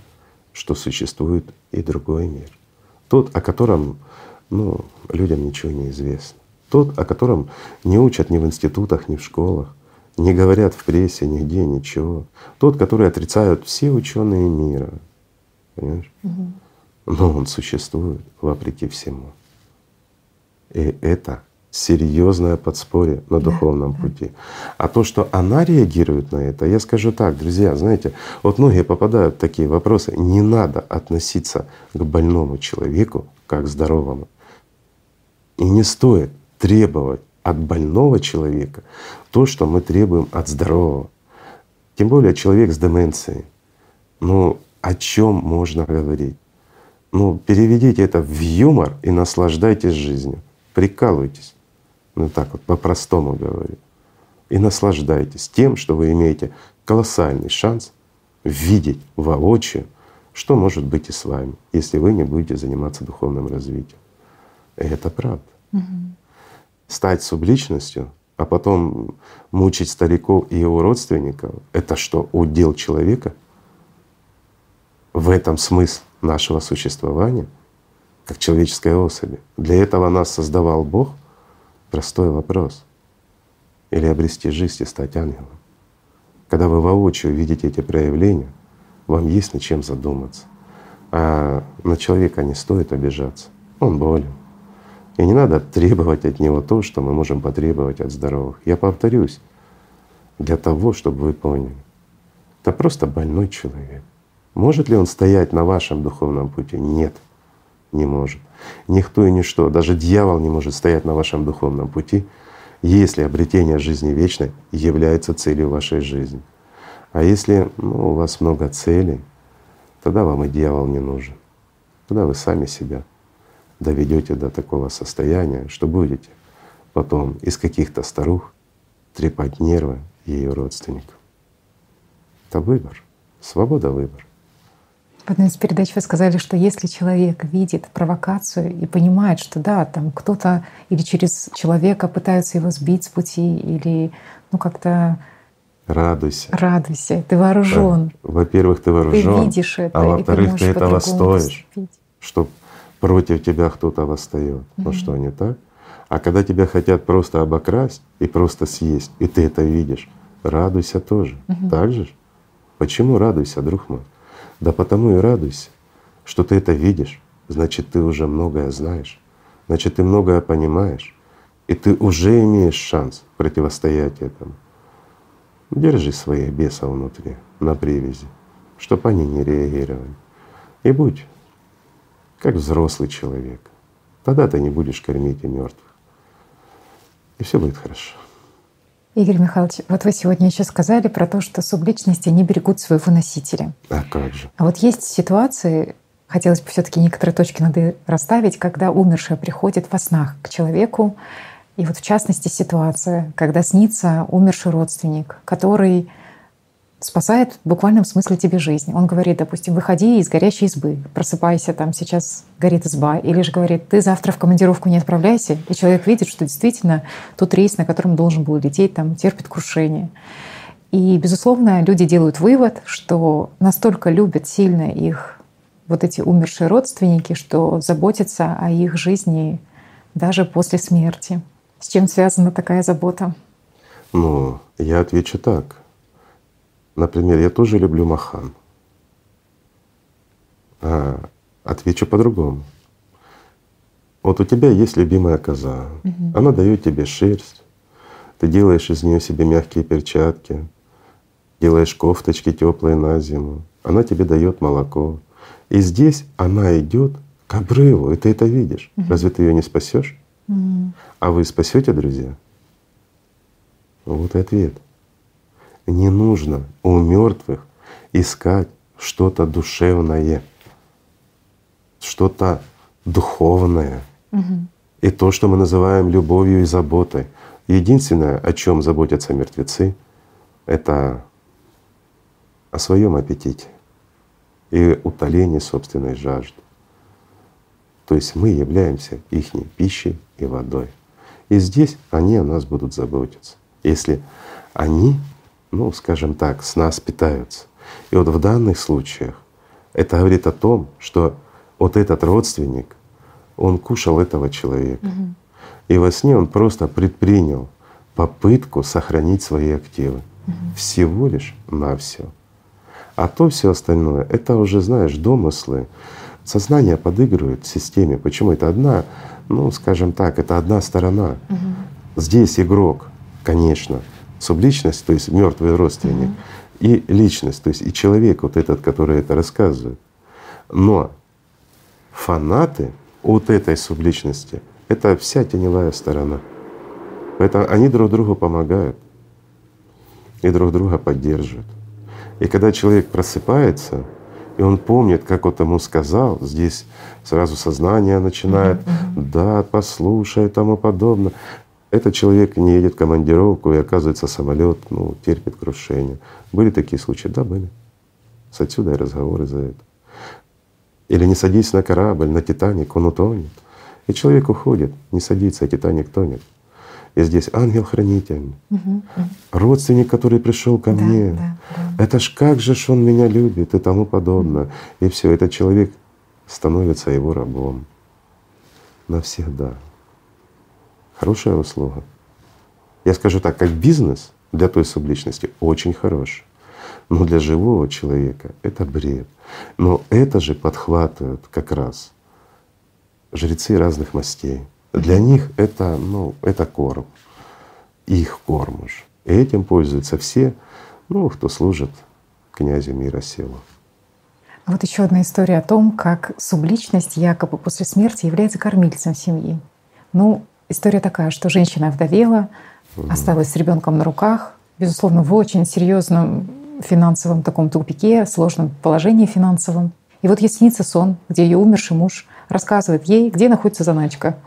что существует и другой мир. Тот, о котором ну, людям ничего не известно. Тот, о котором не учат ни в институтах, ни в школах, не говорят в прессе, нигде, ничего. Тот, который отрицают все ученые мира. Понимаешь? Угу. Но он существует вопреки всему. И это серьезное подспорье на духовном да, пути. А то, что она реагирует на это, я скажу так, друзья, знаете, вот многие попадают в такие вопросы. Не надо относиться к больному человеку как к здоровому. И не стоит требовать от больного человека то, что мы требуем от здорового. Тем более человек с деменцией. Ну о чем можно говорить? Ну переведите это в юмор и наслаждайтесь жизнью. Прикалывайтесь. Ну так вот по-простому говорю. И наслаждайтесь тем, что вы имеете колоссальный шанс видеть воочию, что может быть и с вами, если вы не будете заниматься духовным развитием. И это правда. Угу. Стать субличностью, а потом мучить стариков и его родственников — это что, удел человека? В этом смысл нашего существования, как человеческой особи. Для этого нас создавал Бог — Простой вопрос. Или обрести жизнь и стать ангелом. Когда вы воочию видите эти проявления, вам есть над чем задуматься. А на человека не стоит обижаться. Он болен. И не надо требовать от него то, что мы можем потребовать от здоровых. Я повторюсь, для того, чтобы вы поняли, это просто больной человек. Может ли он стоять на вашем духовном пути? Нет, не может. Никто и ничто, даже дьявол не может стоять на вашем духовном пути, если обретение жизни вечной является целью вашей жизни. А если ну, у вас много целей, тогда вам и дьявол не нужен. Тогда вы сами себя доведете до такого состояния, что будете потом из каких-то старух трепать нервы ее родственников. Это выбор, свобода выбора. В одной из передач вы сказали, что если человек видит провокацию и понимает, что да, там кто-то или через человека пытаются его сбить с пути, или ну как-то Радуйся. Радуйся, ты вооружен. Да. Во-первых, ты вооружен. Ты видишь это. А во-вторых, ты, ты этого стоишь, поступить. что против тебя кто-то восстает. Mm-hmm. Ну что, не так? А когда тебя хотят просто обокрасть и просто съесть, и ты это видишь, радуйся тоже. Mm-hmm. Так же? Почему радуйся, друг мой? Да потому и радуйся, что ты это видишь, значит, ты уже многое знаешь, значит, ты многое понимаешь, и ты уже имеешь шанс противостоять этому. Держи своих бесов внутри, на привязи, чтобы они не реагировали. И будь как взрослый человек. Тогда ты не будешь кормить и мертвых. И все будет хорошо. Игорь Михайлович, вот вы сегодня еще сказали про то, что субличности не берегут своего носителя. А как же? А вот есть ситуации, хотелось бы все таки некоторые точки надо расставить, когда умершая приходит во снах к человеку, и вот в частности ситуация, когда снится умерший родственник, который спасает в буквальном смысле тебе жизнь. Он говорит, допустим, выходи из горящей избы, просыпайся, там сейчас горит изба. Или же говорит, ты завтра в командировку не отправляйся. И человек видит, что действительно тот рейс, на котором должен был лететь, там терпит крушение. И, безусловно, люди делают вывод, что настолько любят сильно их вот эти умершие родственники, что заботятся о их жизни даже после смерти. С чем связана такая забота? Ну, я отвечу так. Например, я тоже люблю махан. А, отвечу по-другому. Вот у тебя есть любимая коза, угу. она дает тебе шерсть, ты делаешь из нее себе мягкие перчатки, делаешь кофточки теплые на зиму, она тебе дает молоко. И здесь она идет к обрыву, и ты это видишь. Угу. Разве ты ее не спасешь? Угу. А вы спасете, друзья? Вот и ответ не нужно у мертвых искать что-то душевное. что-то духовное. И то, что мы называем любовью и заботой. Единственное, о чем заботятся мертвецы, это о своем аппетите и утолении собственной жажды. То есть мы являемся их пищей и водой. И здесь они о нас будут заботиться. Если они, ну скажем так, с нас питаются. И вот в данных случаях это говорит о том, что вот этот родственник, он кушал этого человека. Угу. И во сне он просто предпринял попытку сохранить свои активы. Угу. Всего лишь на все. А то все остальное это уже, знаешь, домыслы. Сознание подыгрывает системе. Почему? Это одна, ну, скажем так, это одна сторона. Угу. Здесь игрок, конечно, субличность, то есть мертвый родственник, угу. и личность, то есть и человек вот этот, который это рассказывает. Но фанаты от этой субличности — это вся теневая сторона. Поэтому они друг другу помогают и друг друга поддерживают. И когда человек просыпается, и он помнит, как вот ему сказал, здесь сразу сознание начинает, да, послушай и тому подобное. Этот человек не едет в командировку, и оказывается самолет ну, терпит крушение. Были такие случаи? Да, были. С отсюда и разговоры за это. Или не садись на корабль, на Титаник, он утонет. И человек уходит, не садится, а Титаник тонет. И здесь ангел-хранитель, угу, родственник, который пришел ко да, мне. Да, да. Это ж как же ж он меня любит и тому подобное. Угу. И все, этот человек становится его рабом навсегда. Хорошая услуга. Я скажу так, как бизнес для той субличности очень хороший. Но для живого человека это бред. Но это же подхватывают как раз жрецы разных мастей. Для них это, ну, это корм, их корм уж. И этим пользуются все, ну, кто служит князю мира силу. Вот еще одна история о том, как субличность якобы после смерти является кормильцем семьи. Ну, история такая, что женщина вдовела, угу. осталась с ребенком на руках, безусловно, в очень серьезном финансовом таком тупике, сложном положении финансовом. И вот ей снится сон, где ее умерший муж рассказывает ей, где находится заначка,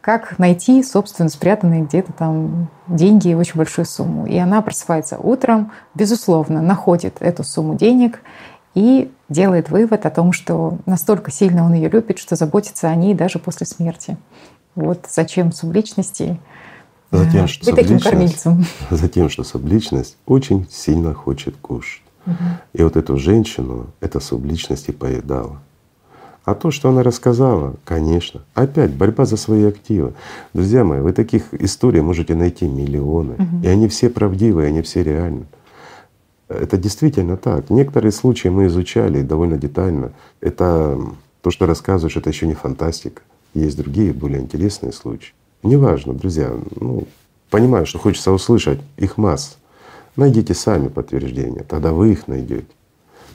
как найти, собственно, спрятанные где-то там деньги, очень большую сумму. И она просыпается утром, безусловно, находит эту сумму денег и делает вывод о том, что настолько сильно он ее любит, что заботится о ней даже после смерти. Вот зачем субличности Затем, что быть таким кормильцем. *laughs* Затем, что субличность очень сильно хочет кушать. Угу. И вот эту женщину эта субличность и поедала. А то, что она рассказала, конечно, опять борьба за свои активы. Друзья мои, вы таких историй можете найти миллионы, угу. и они все правдивые, они все реальны. Это действительно так. Некоторые случаи мы изучали довольно детально. Это то, что рассказываешь, это еще не фантастика. Есть другие более интересные случаи. Неважно, друзья, ну, понимаю, что хочется услышать их масс. Найдите сами подтверждения, тогда вы их найдете.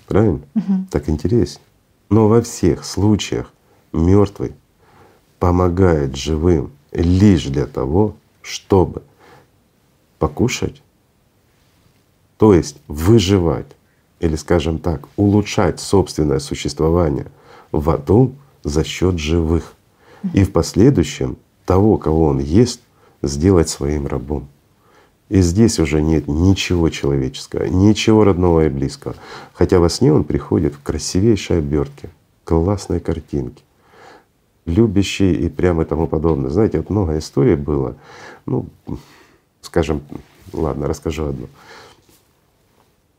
Правильно? Угу. Так интереснее. Но во всех случаях мертвый помогает живым лишь для того, чтобы покушать, то есть выживать или, скажем так, улучшать собственное существование в аду за счет живых. И в последующем того, кого он ест, сделать своим рабом. И здесь уже нет ничего человеческого, ничего родного и близкого. Хотя во сне он приходит в красивейшей обертке, классной картинке, любящий и прямо тому подобное. Знаете, вот много историй было. Ну, скажем, ладно, расскажу одну.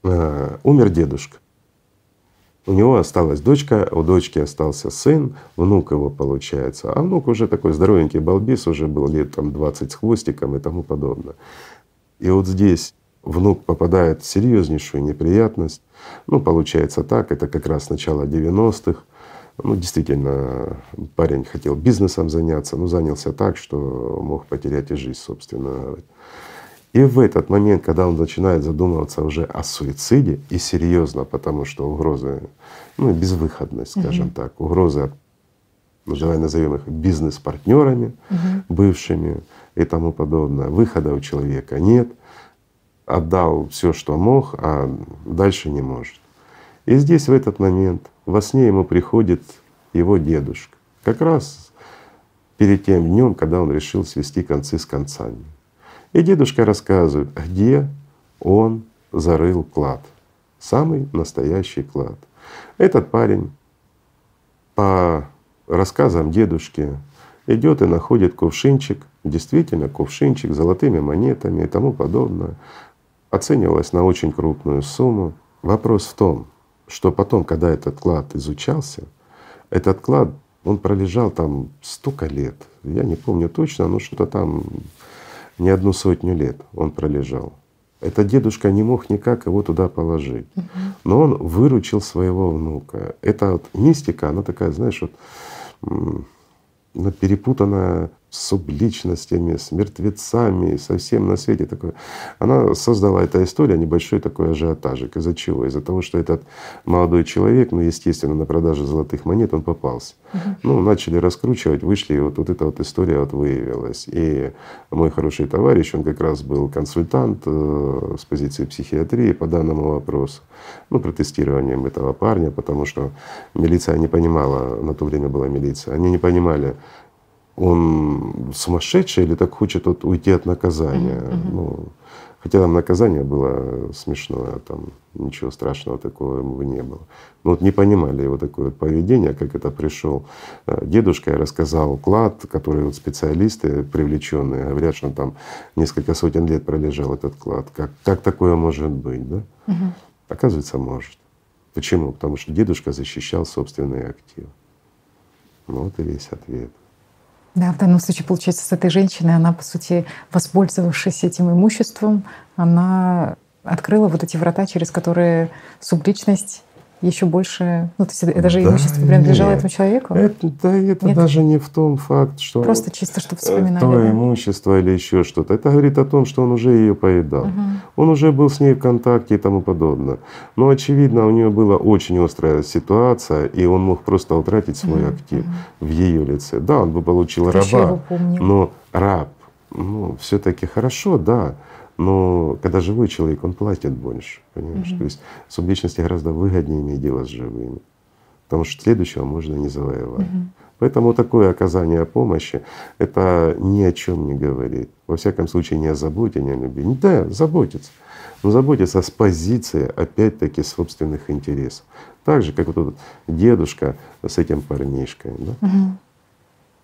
А, умер дедушка. У него осталась дочка, у дочки остался сын, внук его получается. А внук уже такой здоровенький балбис, уже был лет там 20 с хвостиком и тому подобное. И вот здесь внук попадает в серьезнейшую неприятность. Ну, получается так, это как раз начало 90-х. Ну, действительно, парень хотел бизнесом заняться, но занялся так, что мог потерять и жизнь, собственно. И в этот момент, когда он начинает задумываться уже о суициде, и серьезно, потому что угрозы, ну безвыходность, скажем угу. так, угрозы ну, давай назовем их бизнес-партнерами угу. бывшими и тому подобное. Выхода у человека нет, отдал все, что мог, а дальше не может. И здесь в этот момент во сне ему приходит его дедушка. Как раз перед тем днем, когда он решил свести концы с концами. И дедушка рассказывает, где он зарыл клад. Самый настоящий клад. Этот парень по рассказам дедушки идет и находит кувшинчик, действительно кувшинчик с золотыми монетами и тому подобное. Оценивалось на очень крупную сумму. Вопрос в том, что потом, когда этот клад изучался, этот клад, он пролежал там столько лет. Я не помню точно, но что-то там не одну сотню лет он пролежал. Этот дедушка не мог никак его туда положить. Но он выручил своего внука. Это вот мистика, она такая, знаешь, вот перепутанная субличностями, с мертвецами, со всем на свете такое. Она создала эта история небольшой такой ажиотажик. Из-за чего? Из-за того, что этот молодой человек, ну, естественно, на продаже золотых монет он попался. Угу. Ну, начали раскручивать, вышли, и вот, вот эта вот история вот выявилась. И мой хороший товарищ, он как раз был консультант э, с позиции психиатрии по данному вопросу. Ну, протестированием этого парня, потому что милиция не понимала, на то время была милиция, они не понимали, он сумасшедший или так хочет вот уйти от наказания. Mm-hmm. Ну, хотя там наказание было смешное, там ничего страшного такого ему не было. Но вот не понимали его такое вот поведение, как это пришел э, дедушка и рассказал клад, который вот специалисты привлеченные говорят, что он там несколько сотен лет пролежал этот клад. Как, как такое может быть, да? Угу. Оказывается, может. Почему? Потому что дедушка защищал собственные активы. Ну вот и весь ответ. Да, в данном случае, получается, с этой женщиной, она, по сути, воспользовавшись этим имуществом, она открыла вот эти врата, через которые субличность еще больше, ну, то есть это же да, имущество принадлежало нет. этому человеку? Это, да, это нет? даже не в том факт, что просто чисто что вспоминали. То да? имущество или еще что-то. Это говорит о том, что он уже ее поедал. Угу. Он уже был с ней в контакте и тому подобное. Но очевидно, у нее была очень острая ситуация, и он мог просто утратить свой угу. актив угу. в ее лице. Да, он бы получил Ты раба, но раб, ну, все-таки хорошо, да. Но когда живой человек, он платит больше, понимаешь? Угу. То есть субличности гораздо выгоднее иметь дело с живыми, потому что следующего можно не завоевать. Угу. Поэтому такое оказание помощи — это ни о чем не говорит. Во всяком случае, не о заботе, не о любви. Да, заботиться, но заботиться с позиции, опять-таки, собственных интересов. Так же, как вот этот дедушка с этим парнишкой. Да? Угу.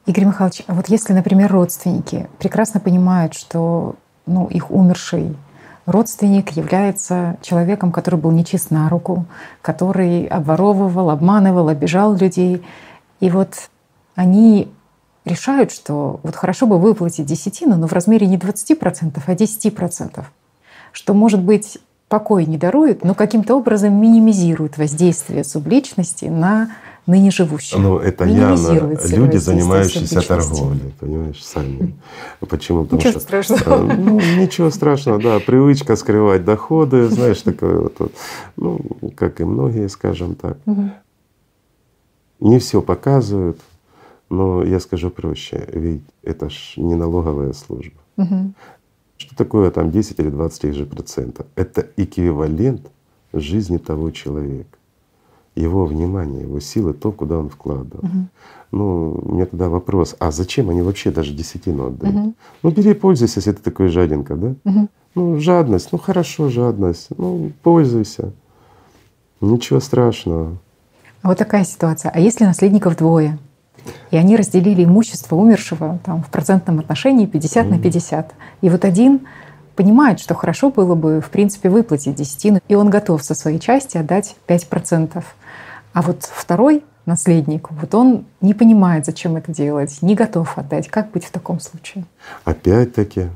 Игорь Михайлович, а вот если, например, родственники прекрасно понимают, что ну, их умерший родственник является человеком, который был нечист на руку, который обворовывал, обманывал, обижал людей. И вот они решают, что вот хорошо бы выплатить десятину, но в размере не 20%, а 10%. Что, может быть, покой не дарует, но каким-то образом минимизирует воздействие субличности на ныне живущих. Ну, это явно люди, занимающиеся торговлей, понимаешь, сами. Почему? Потому ничего что, страшного. Э, ну, ничего страшного, да. Привычка скрывать доходы, знаешь, такое вот, вот ну, как и многие, скажем так. Угу. Не все показывают, но я скажу проще, ведь это ж не налоговая служба. Угу. Что такое там 10 или 20 тех же процентов? Это эквивалент жизни того человека его внимание, его силы, то, куда он вкладывал. Угу. Ну, у меня тогда вопрос, а зачем они вообще даже десятину отдают? Угу. Ну, бери пользуйся, если ты такой жадинка, да? Угу. Ну, жадность, ну хорошо, жадность, ну, пользуйся. Ничего страшного. А вот такая ситуация. А если наследников двое, и они разделили имущество умершего там, в процентном отношении 50 mm. на 50. И вот один понимает, что хорошо было бы, в принципе, выплатить десятину, и он готов со своей части отдать 5%. А вот второй наследник, вот он не понимает, зачем это делать, не готов отдать. Как быть в таком случае? Опять-таки,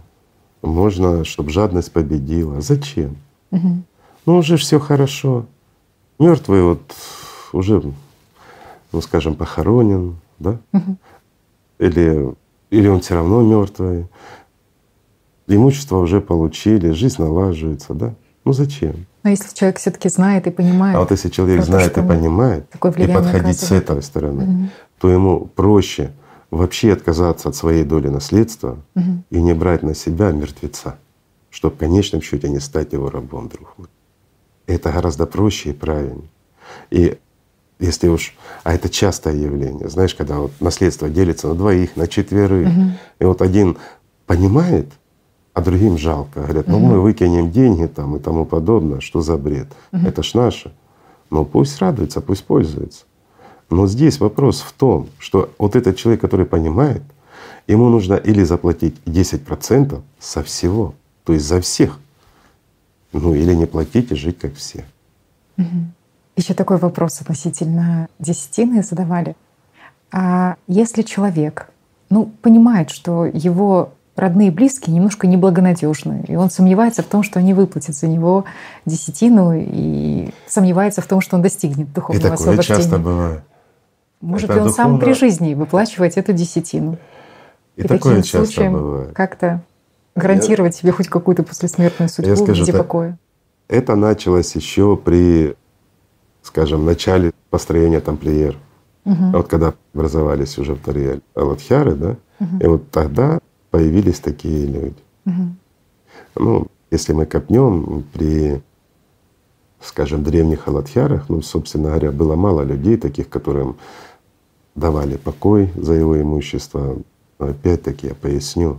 можно, чтобы жадность победила. Зачем? Угу. Ну уже все хорошо. Мертвый вот уже, ну скажем, похоронен, да? Угу. Или, или он все равно мертвый. Имущество уже получили, жизнь налаживается, да? Ну зачем? Но если человек все-таки знает и понимает. А вот если человек знает и понимает, и подходить с этой стороны, угу. то ему проще вообще отказаться от своей доли наследства угу. и не брать на себя мертвеца, чтобы в конечном счете не стать его рабом друг. Это гораздо проще и правильнее. И если уж, а это частое явление, знаешь, когда вот наследство делится на двоих, на четверых, угу. и вот один понимает, а другим жалко. Говорят, ну угу. мы выкинем деньги там и тому подобное, что за бред? Угу. Это ж наше. Ну пусть радуется, пусть пользуется. Но здесь вопрос в том, что вот этот человек, который понимает, ему нужно или заплатить 10% со всего, то есть за всех, ну или не платить и жить как все. Угу. Еще такой вопрос относительно десятины задавали. А если человек ну, понимает, что его родные и близкие немножко неблагонадежны, и он сомневается в том, что они выплатят за него десятину, и сомневается в том, что он достигнет духовного и такое освобождения. часто бывает. Может Это ли он духовно... сам при жизни выплачивать эту десятину? И, и такое таким часто случаем бывает. как-то гарантировать я... себе хоть какую-то послесмертную судьбу я скажу, в виде покоя? Это началось еще при скажем, в начале построения тамплиер. Угу. Вот когда образовались уже вторые Аладхяры, да, угу. и вот тогда появились такие люди. Угу. Ну, если мы копнем при, скажем, древних Аладхярах, ну, собственно говоря, было мало людей таких, которым давали покой за его имущество. Но опять-таки я поясню,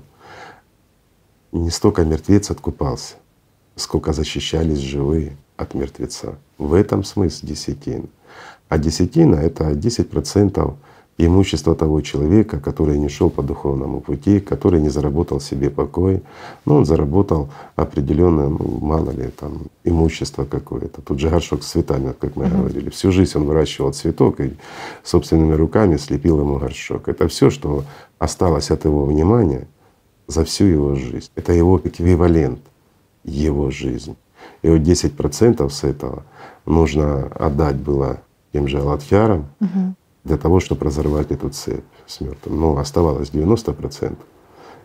не столько мертвец откупался, сколько защищались живые от мертвеца. В этом смысл десятин. А десятина — это 10% имущества того человека, который не шел по духовному пути, который не заработал себе покой, но он заработал определенное, ну, мало ли, там, имущество какое-то. Тут же горшок с цветами, как мы uh-huh. говорили. Всю жизнь он выращивал цветок и собственными руками слепил ему горшок. Это все, что осталось от его внимания за всю его жизнь. Это его эквивалент его жизни. И вот 10% с этого нужно отдать было тем же Аладхярам угу. Для того, чтобы разорвать эту цепь с мертвым. Но оставалось 90%.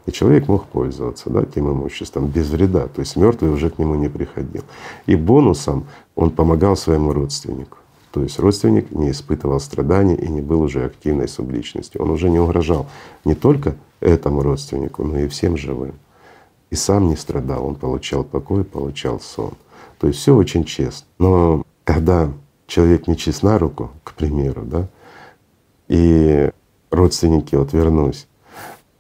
И человек мог пользоваться да, тем имуществом без вреда. То есть мертвый уже к нему не приходил. И бонусом он помогал своему родственнику. То есть родственник не испытывал страданий и не был уже активной субличностью. Он уже не угрожал не только этому родственнику, но и всем живым. И сам не страдал, он получал покой, получал сон. То есть все очень честно. Но когда человек не чист на руку, к примеру, да, и родственники, вот вернусь,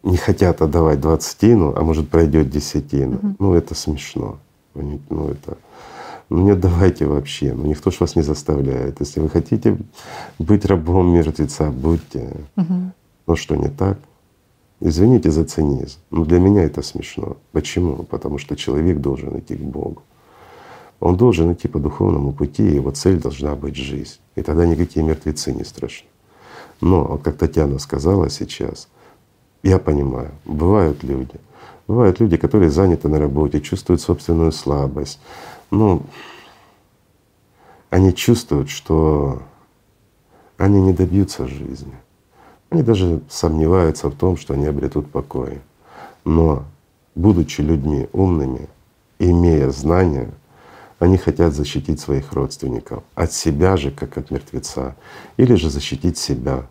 не хотят отдавать двадцатину, а может пройдет десятину, угу. ну это смешно. Ну это ну не отдавайте вообще, ну никто ж вас не заставляет. Если вы хотите быть рабом мертвеца, будьте. Угу. Ну что, не так? Извините за цинизм, но для меня это смешно. Почему? Потому что человек должен идти к Богу. Он должен идти по духовному пути, и его цель должна быть жизнь. И тогда никакие мертвецы не страшны. Но, как Татьяна сказала сейчас, я понимаю, бывают люди, бывают люди, которые заняты на работе, чувствуют собственную слабость. Ну, они чувствуют, что они не добьются жизни. Они даже сомневаются в том, что они обретут покой. Но, будучи людьми умными, имея знания, они хотят защитить своих родственников от себя же, как от мертвеца, или же защитить себя,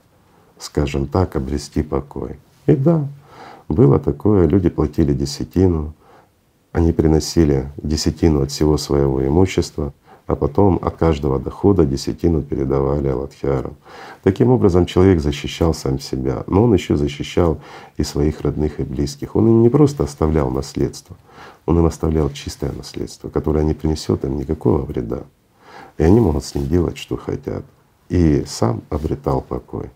скажем так, обрести покой. И да, было такое, люди платили десятину, они приносили десятину от всего своего имущества, а потом от каждого дохода десятину передавали Аладхиарам. Таким образом человек защищал сам себя, но он еще защищал и своих родных и близких. Он не просто оставлял наследство, он им оставлял чистое наследство, которое не принесет им никакого вреда. И они могут с ним делать, что хотят. И сам обретал покой,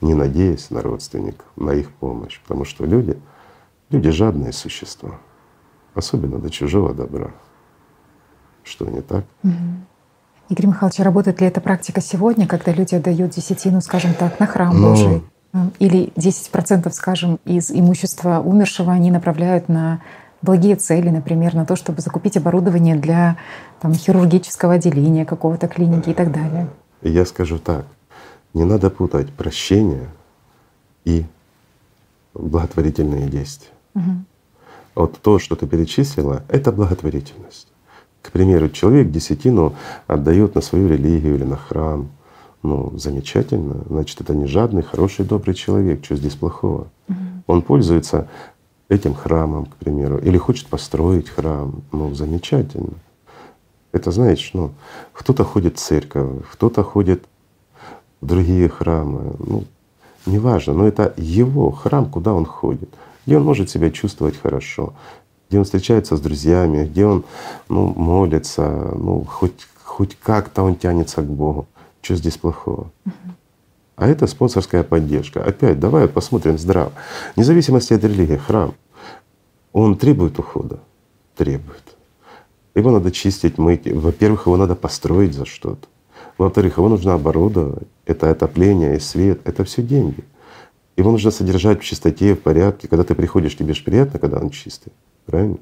не надеясь на родственников, на их помощь. Потому что люди, люди жадные существа, особенно до чужого добра. Что не так? Угу. Игорь Михайлович, работает ли эта практика сегодня, когда люди отдают десятину, скажем так, на храм. Ну, Божий? Или 10%, скажем, из имущества умершего они направляют на благие цели, например, на то, чтобы закупить оборудование для там, хирургического отделения какого-то клиники и так далее. Я скажу так, не надо путать прощение и благотворительные действия. Угу. Вот то, что ты перечислила, это благотворительность. К примеру, человек десятину отдает на свою религию или на храм. Ну, замечательно. Значит, это не жадный, хороший, добрый человек. Что здесь плохого? Угу. Он пользуется этим храмом, к примеру, или хочет построить храм, ну замечательно. Это знаешь, ну, кто-то ходит в церковь, кто-то ходит в другие храмы, ну, неважно, но это его храм, куда он ходит, где он может себя чувствовать хорошо, где он встречается с друзьями, где он ну, молится, ну, хоть, хоть как-то он тянется к Богу. Что здесь плохого? А это спонсорская поддержка. Опять давай посмотрим здраво. Вне зависимости от религии, храм, он требует ухода? Требует. Его надо чистить, мыть. Во-первых, его надо построить за что-то. Во-вторых, его нужно оборудовать. Это отопление и свет. Это все деньги. Его нужно содержать в чистоте, в порядке. Когда ты приходишь, тебе же приятно, когда он чистый. Правильно?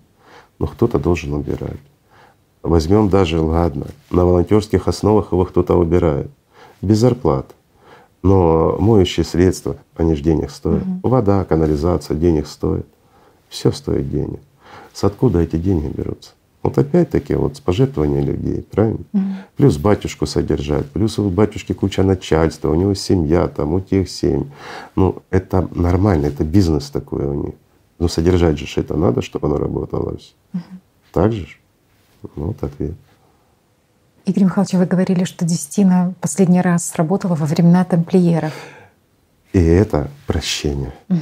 Но кто-то должен убирать. Возьмем даже, ладно, на волонтерских основах его кто-то убирает. Без зарплат. Но моющие средства, они же денег стоят. Угу. Вода, канализация денег стоит. Все стоит денег. С откуда эти деньги берутся? Вот опять-таки вот с пожертвования людей, правильно? Mm. Плюс батюшку содержать, плюс у батюшки куча начальства, у него семья, там у тех семь. Ну это нормально, это бизнес такой у них. Но содержать же это надо, чтобы оно работало. Mm-hmm. Так же? Ну вот ответ. Игорь Михайлович, вы говорили, что десятина последний раз работала во времена тамплиеров. И это прощение. Угу.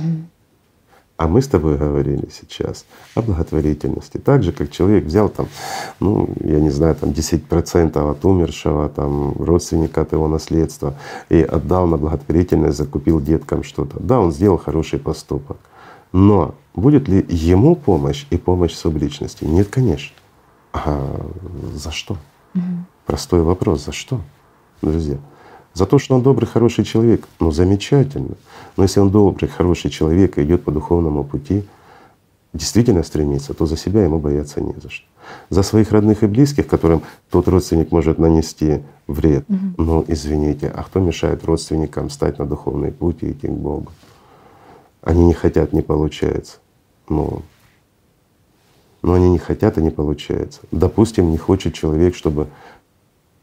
А мы с тобой говорили сейчас о благотворительности. Так же, как человек взял там, ну, я не знаю, там 10% от умершего, там, родственника от его наследства и отдал на благотворительность, закупил деткам что-то. Да, он сделал хороший поступок. Но будет ли ему помощь и помощь субличности? Нет, конечно. А за что? Угу. Простой вопрос, за что, друзья? За то, что он добрый, хороший человек, ну замечательно. Но если он добрый, хороший человек и идет по духовному пути, действительно стремится, то за себя ему бояться не за что. За своих родных и близких, которым тот родственник может нанести вред, угу. ну извините, а кто мешает родственникам стать на духовный путь и идти к Богу? Они не хотят, не получается. Ну, но они не хотят и не получается. Допустим, не хочет человек, чтобы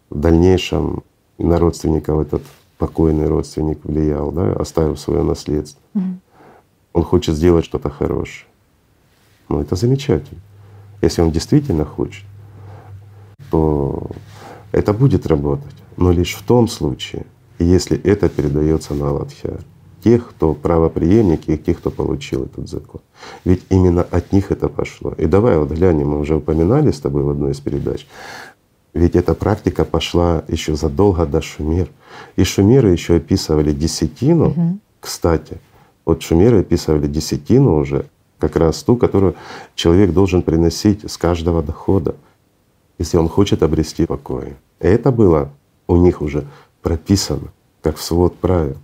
в дальнейшем на родственников этот покойный родственник влиял, да, оставив свое наследство. Mm. Он хочет сделать что-то хорошее. Ну это замечательно. Если он действительно хочет, то это будет работать, но лишь в том случае, если это передается на Аладхиар. Тех, кто правоприемники и тех, кто получил этот закон. Ведь именно от них это пошло. И давай вот глянем, мы уже упоминали с тобой в одной из передач, ведь эта практика пошла еще задолго до Шумер. И шумеры еще описывали десятину, угу. кстати. Вот шумеры описывали десятину уже, как раз ту, которую человек должен приносить с каждого дохода, если он хочет обрести покой. И это было у них уже прописано, как в свод правил.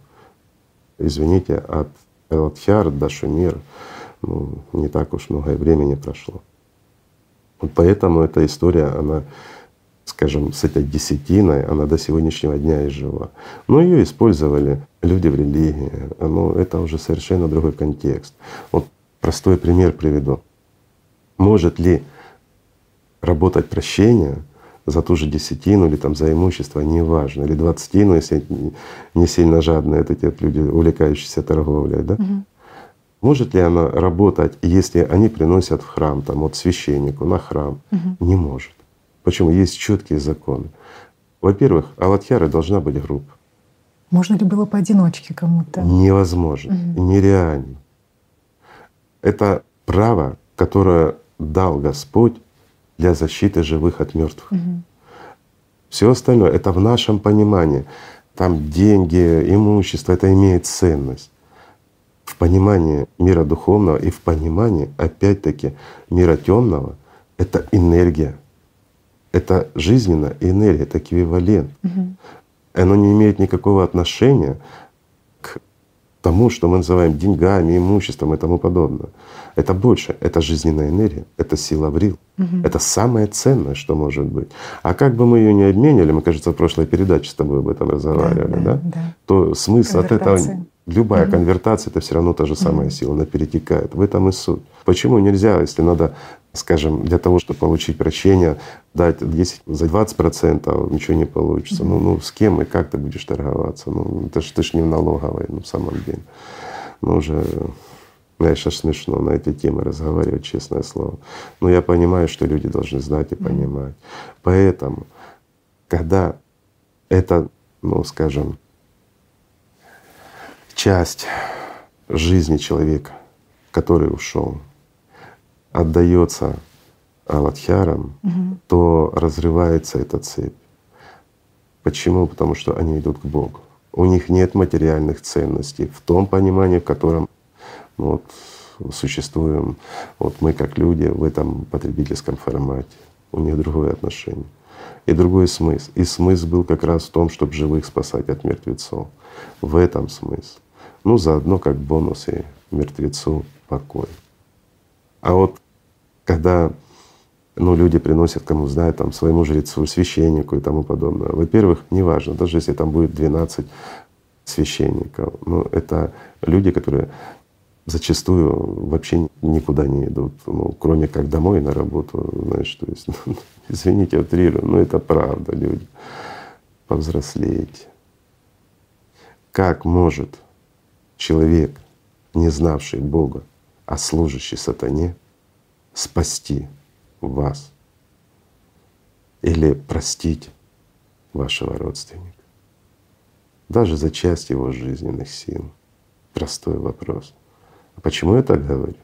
Извините, от Элатхяр до Шумер ну, не так уж много времени прошло. Вот поэтому эта история, она скажем, с этой десятиной, она до сегодняшнего дня и жива. Но ее использовали люди в религии. Но это уже совершенно другой контекст. Вот простой пример приведу. Может ли работать прощение за ту же десятину или там за имущество, неважно, или двадцатину, если не сильно жадные это те люди, увлекающиеся торговлей, да? Угу. Может ли она работать, если они приносят в храм, там, вот священнику на храм? Угу. Не может. Почему? Есть четкие законы. Во-первых, Аладхьяра должна быть группа. Можно ли было поодиночке кому-то? Невозможно, угу. нереально. Это право, которое дал Господь для защиты живых от мертвых. Угу. Все остальное это в нашем понимании. Там деньги, имущество, это имеет ценность. В понимании мира духовного и в понимании, опять-таки, мира темного это энергия это жизненная энергия, это эквивалент. Угу. Оно не имеет никакого отношения тому, что мы называем деньгами, имуществом и тому подобное. Это больше, это жизненная энергия, это сила врил. Угу. Это самое ценное, что может быть. А как бы мы ее не обменили, мы, кажется, в прошлой передаче с тобой об этом разговаривали, да, да, да? то смысл от этого Любая угу. конвертация это все равно та же самая угу. сила, она перетекает. В этом и суть. Почему нельзя, если надо скажем, для того, чтобы получить прощение, дать 10 за 20 процентов, ничего не получится. Mm-hmm. Ну, ну с кем и как ты будешь торговаться? Ну это ж, ты ж не в налоговой, ну в самом деле. Ну уже, знаешь, аж смешно на эти темы разговаривать, честное слово. Но я понимаю, что люди должны знать и понимать. Mm-hmm. Поэтому, когда это, ну скажем, часть жизни человека, который ушел, отдается Аладхярам, угу. то разрывается эта цепь. Почему? Потому что они идут к Богу. У них нет материальных ценностей в том понимании, в котором ну, вот, существуем вот мы как люди в этом потребительском формате. У них другое отношение и другой смысл. И смысл был как раз в том, чтобы живых спасать от мертвецов. В этом смысл. Ну, заодно как бонус и мертвецу покой. А вот когда ну, люди приносят, кому знают, там, своему жрецу, священнику и тому подобное. Во-первых, неважно, даже если там будет 12 священников, но это люди, которые зачастую вообще никуда не идут, ну, кроме как домой на работу, знаешь, то есть, *laughs* ну, извините, утрирую, но это правда, люди, повзрослеть. Как может человек, не знавший Бога, а служащий сатане, спасти вас или простить вашего родственника? Даже за часть его жизненных сил. Простой вопрос. А почему я так говорю?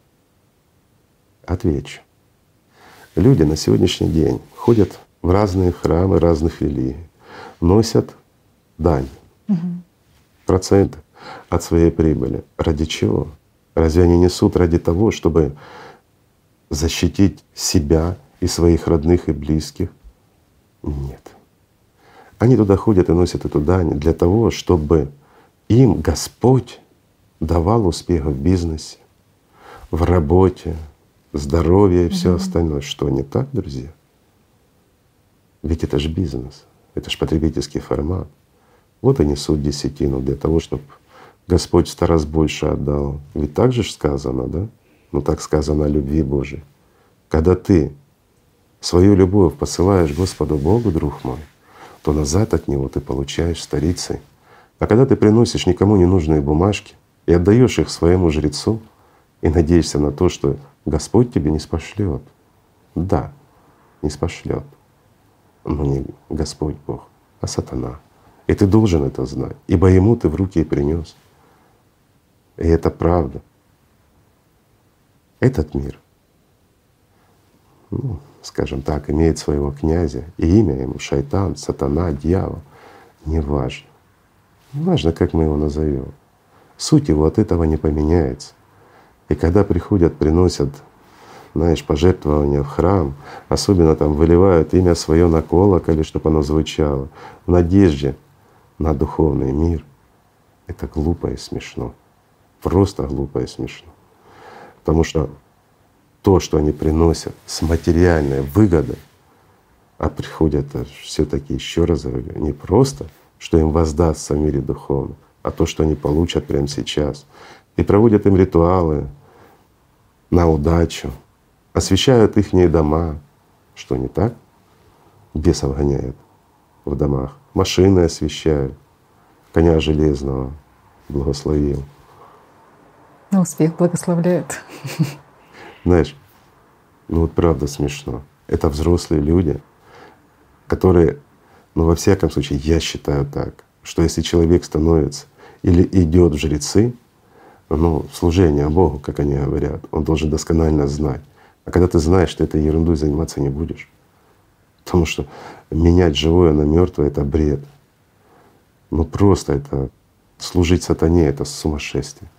Отвечу. Люди на сегодняшний день ходят в разные храмы разных религий, носят дань, угу. проценты от своей прибыли. Ради чего? Разве они несут ради того, чтобы защитить себя и своих родных и близких? Нет. Они туда ходят и носят эту дань для того, чтобы им Господь давал успех в бизнесе, в работе, здоровье и все угу. остальное. Что не так, друзья? Ведь это же бизнес, это же потребительский формат. Вот и несут десятину для того, чтобы Господь сто раз больше отдал. Ведь так же сказано, да? Ну так сказано о любви Божией. Когда ты свою любовь посылаешь Господу Богу, друг мой, то назад от Него ты получаешь старицей. А когда ты приносишь никому не нужные бумажки, и отдаешь их своему жрецу и надеешься на то, что Господь тебе не спошлет. Да, не спошлет. Но не Господь Бог, а сатана. И ты должен это знать, ибо ему ты в руки и принес. И это правда. Этот мир, ну, скажем так, имеет своего князя, и имя ему шайтан, сатана, дьявол. Неважно. Неважно, как мы его назовем. Суть его от этого не поменяется. И когда приходят, приносят, знаешь, пожертвования в храм, особенно там выливают имя свое на колоколе, чтобы оно звучало, в надежде на духовный мир, это глупо и смешно. Просто глупо и смешно. Потому что то, что они приносят с материальной выгодой, а приходят все таки еще раз говорю, не просто, что им воздастся в мире духовном, а то, что они получат прямо сейчас. И проводят им ритуалы на удачу, освещают их дома. Что не так? Бесов гоняют в домах. Машины освещают, коня железного благословил. На успех благословляет. Знаешь, ну вот правда смешно. Это взрослые люди, которые, ну во всяком случае, я считаю так, что если человек становится или идет в жрецы, ну, служение Богу, как они говорят, он должен досконально знать. А когда ты знаешь, что этой ерундой заниматься не будешь, потому что менять живое на мертвое это бред. Ну просто это служить сатане это сумасшествие.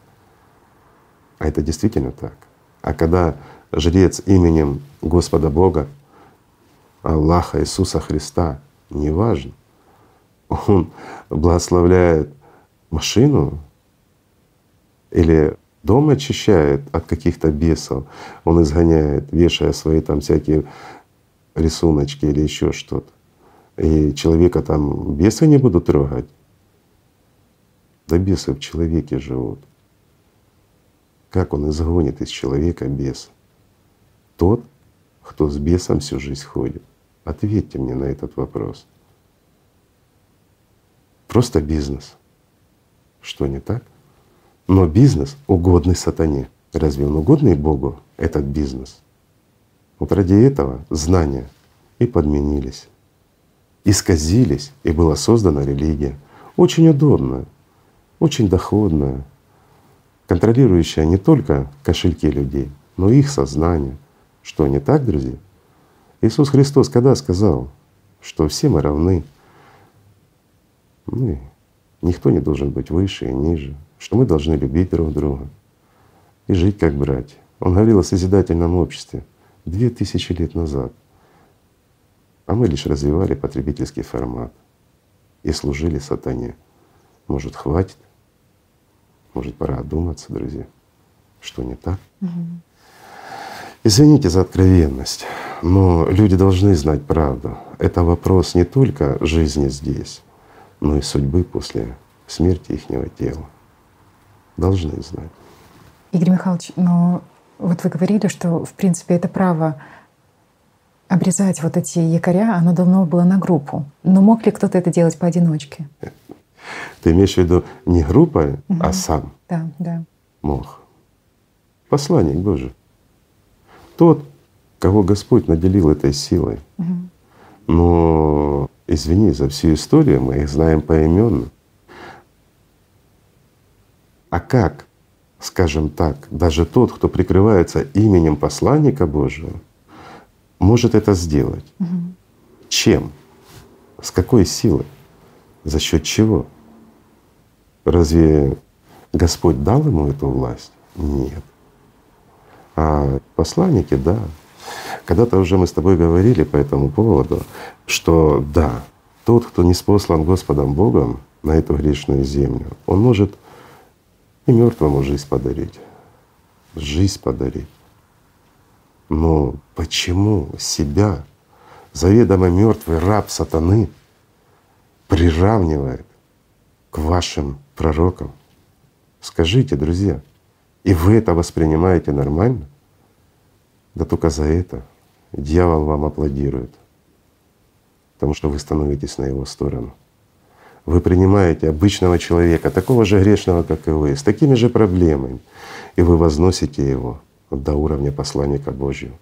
А это действительно так. А когда жрец именем Господа Бога, Аллаха Иисуса Христа, неважно, он благословляет машину или дом очищает от каких-то бесов, он изгоняет, вешая свои там всякие рисуночки или еще что-то. И человека там бесы не будут трогать. Да бесы в человеке живут. Как он изгонит из человека бес? Тот, кто с бесом всю жизнь ходит. Ответьте мне на этот вопрос. Просто бизнес. Что не так? Но бизнес угодный сатане. Разве он угодный Богу, этот бизнес? Вот ради этого знания и подменились, исказились, и была создана религия. Очень удобно. очень доходная, контролирующая не только кошельки людей, но и их сознание. Что не так, друзья? Иисус Христос когда сказал, что все мы равны, ну, никто не должен быть выше и ниже, что мы должны любить друг друга и жить как братья. Он говорил о созидательном обществе две тысячи лет назад, а мы лишь развивали потребительский формат и служили сатане. Может, хватит? Может, пора одуматься, друзья, что не так? Угу. Извините за откровенность, но люди должны знать правду. Это вопрос не только жизни здесь, но и судьбы после смерти ихнего тела. Должны знать. Игорь Михайлович, но вот вы говорили, что в принципе это право обрезать вот эти якоря, оно давно было на группу. Но мог ли кто-то это делать поодиночке? Ты имеешь в виду не группа, угу. а сам? Да, да. Мог. Посланник Божий. Тот, кого Господь наделил этой силой. Угу. Но извини, за всю историю мы их знаем поименно. А как, скажем так, даже тот, кто прикрывается именем посланника Божьего, может это сделать? Угу. Чем? С какой силой? За счет чего? Разве Господь дал ему эту власть? Нет. А посланники, да. Когда-то уже мы с тобой говорили по этому поводу, что да, тот, кто не спослан Господом Богом на эту грешную землю, он может и мертвому жизнь подарить, жизнь подарить. Но почему себя заведомо мертвый раб сатаны приравнивает к вашим пророкам? Скажите, друзья, и вы это воспринимаете нормально? Да только за это дьявол вам аплодирует, потому что вы становитесь на его сторону. Вы принимаете обычного человека, такого же грешного, как и вы, с такими же проблемами, и вы возносите его до уровня посланника Божьего,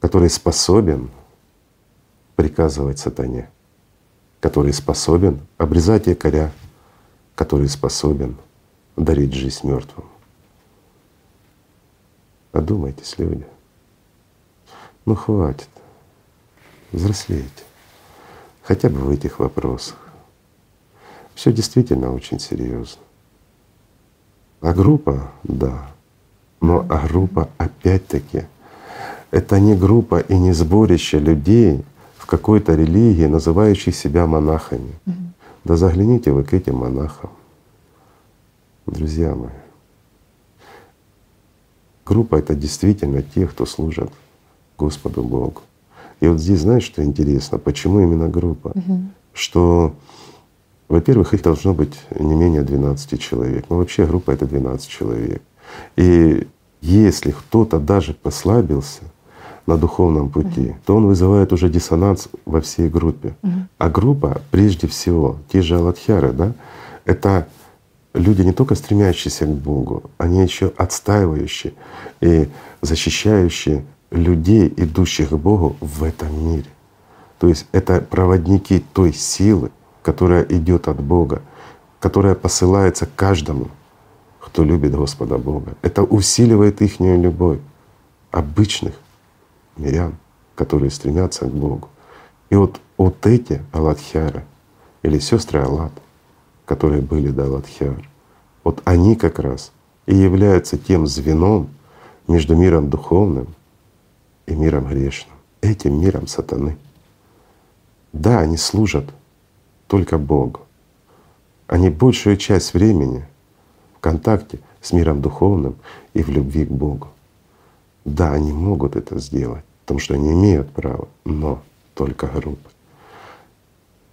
который способен приказывать сатане, который способен обрезать якоря, который способен дарить жизнь мертвым. Одумайтесь, люди. Ну хватит. Взрослейте. Хотя бы в этих вопросах. Все действительно очень серьезно. А группа, да, но а группа опять-таки это не группа и не сборище людей в какой-то религии, называющих себя монахами. Угу. Да загляните вы к этим монахам, друзья мои. Группа — это действительно те, кто служат Господу Богу. И вот здесь, знаешь, что интересно, почему именно группа? Угу. Что, во-первых, их должно быть не менее 12 человек. Ну вообще группа — это 12 человек. И если кто-то даже послабился на духовном пути, uh то он вызывает уже диссонанс во всей группе. uh А группа, прежде всего, те же Аладхяры, да, это люди не только стремящиеся к Богу, они еще отстаивающие и защищающие людей, идущих к Богу в этом мире. То есть это проводники той силы, которая идет от Бога, которая посылается каждому кто любит Господа Бога. Это усиливает их любовь обычных мирян, которые стремятся к Богу. И вот, вот эти Аладхяры или сестры Аллат, которые были до Аладхяр, вот они как раз и являются тем звеном между миром духовным и миром грешным, этим миром сатаны. Да, они служат только Богу. Они большую часть времени контакте с миром духовным и в любви к Богу. Да, они могут это сделать, потому что они имеют право, но только группа.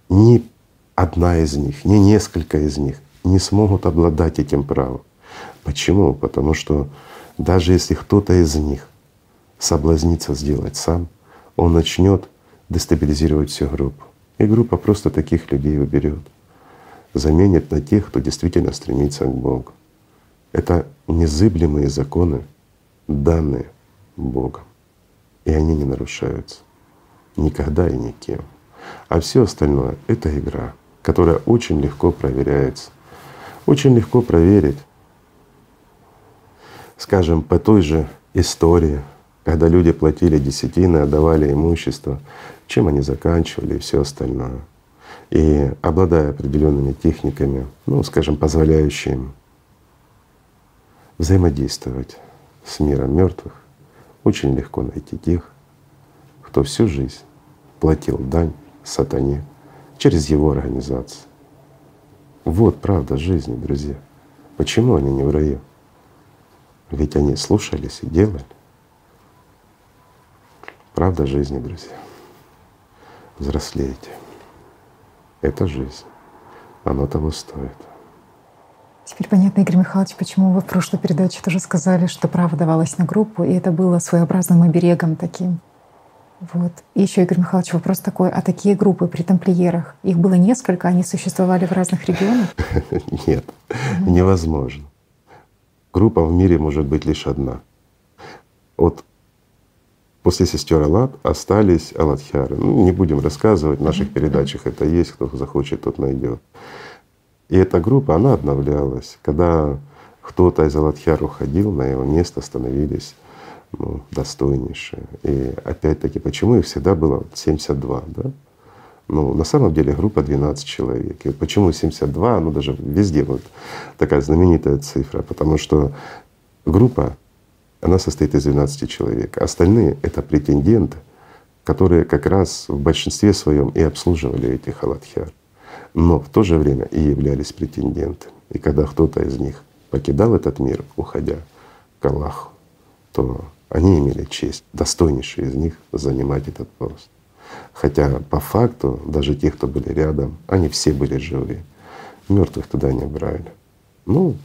Ни одна из них, ни несколько из них не смогут обладать этим правом. Почему? Потому что даже если кто-то из них соблазнится сделать сам, он начнет дестабилизировать всю группу. И группа просто таких людей уберет, заменит на тех, кто действительно стремится к Богу. Это незыблемые законы, данные Богом. И они не нарушаются никогда и никем. А все остальное — это игра, которая очень легко проверяется. Очень легко проверить. Скажем, по той же истории, когда люди платили десятины, отдавали имущество, чем они заканчивали и все остальное. И обладая определенными техниками, ну, скажем, позволяющими взаимодействовать с миром мертвых, очень легко найти тех, кто всю жизнь платил дань сатане через его организацию. Вот правда жизни, друзья. Почему они не в раю? Ведь они слушались и делали. Правда жизни, друзья. Взрослейте. Это жизнь. Оно того стоит. Теперь понятно, Игорь Михайлович, почему вы в прошлой передаче тоже сказали, что право давалось на группу, и это было своеобразным оберегом таким. Вот. И еще, Игорь Михайлович, вопрос такой, а такие группы при тамплиерах, их было несколько, они существовали в разных регионах? *laughs* Нет, невозможно. Группа в мире может быть лишь одна. Вот после сестер Аллат остались Алладхиары. Ну, не будем рассказывать, в наших передачах это есть, кто захочет, тот найдет. И эта группа, она обновлялась. Когда кто-то из Алладхиар уходил, на его место становились ну, достойнейшие. И опять-таки, почему их всегда было 72, да? Ну, на самом деле группа 12 человек. И вот почему 72, ну даже везде вот такая знаменитая цифра, потому что группа, она состоит из 12 человек. Остальные — это претенденты, которые как раз в большинстве своем и обслуживали этих аладхиар, но в то же время и являлись претендентами. И когда кто-то из них покидал этот мир, уходя к Аллаху, то они имели честь, достойнейшие из них, занимать этот пост. Хотя по факту даже те, кто были рядом, они все были живые. Мертвых туда не брали. Ну,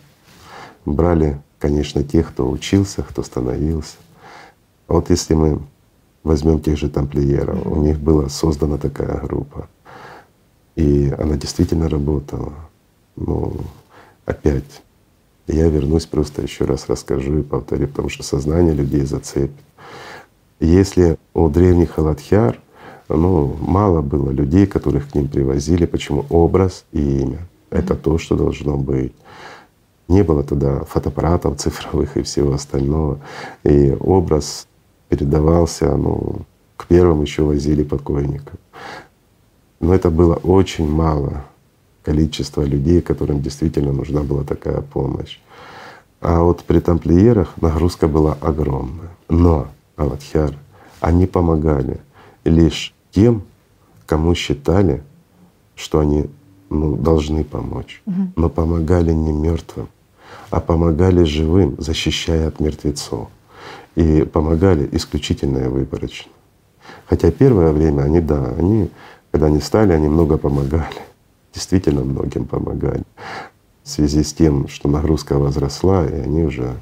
брали, конечно, тех, кто учился, кто становился. А вот если мы возьмем тех же тамплиеров, у них была создана такая группа, и она действительно работала. Ну, опять я вернусь просто еще раз расскажу и повторю, потому что сознание людей зацепит. Если у древних Халадхиар ну, мало было людей, которых к ним привозили. Почему? Образ и имя. Это то, что должно быть. Не было тогда фотоаппаратов цифровых и всего остального. И образ передавался, ну, к первым еще возили покойников. Но это было очень мало количество людей, которым действительно нужна была такая помощь. А вот при тамплиерах нагрузка была огромная. Но Аладхиар, они помогали лишь тем, кому считали, что они ну, должны помочь. Угу. Но помогали не мертвым, а помогали живым, защищая от мертвецов. И помогали исключительно и выборочно. Хотя первое время они, да, они, когда они стали, они много помогали действительно многим помогали. В связи с тем, что нагрузка возросла, и они уже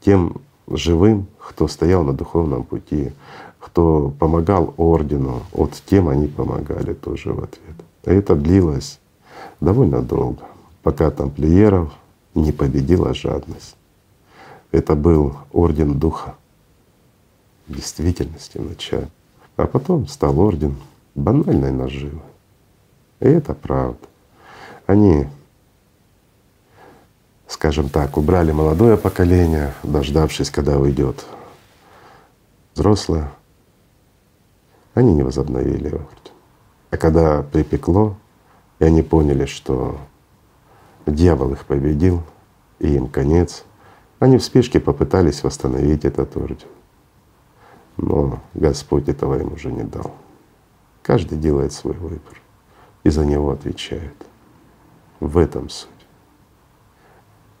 тем живым, кто стоял на духовном пути, кто помогал ордену, вот тем они помогали тоже в ответ. И это длилось довольно долго, пока тамплиеров не победила жадность. Это был орден духа в действительности вначале, а потом стал орден банальной наживы. И это правда. Они, скажем так, убрали молодое поколение, дождавшись, когда уйдет взрослое. Они не возобновили его. А когда припекло, и они поняли, что дьявол их победил, и им конец, они в спешке попытались восстановить этот орден. Но Господь этого им уже не дал. Каждый делает свой выбор и за него отвечают. В этом суть.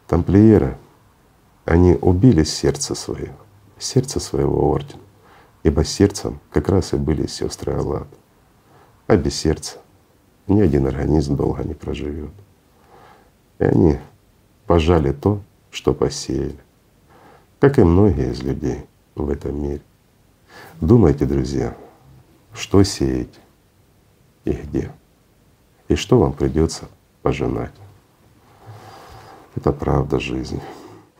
Тамплиеры, они убили сердце свое, сердце своего ордена, ибо сердцем как раз и были сестры Аллат. А без сердца ни один организм долго не проживет. И они пожали то, что посеяли, как и многие из людей в этом мире. Думайте, друзья, что сеять и где и что вам придется пожинать. Это правда жизни.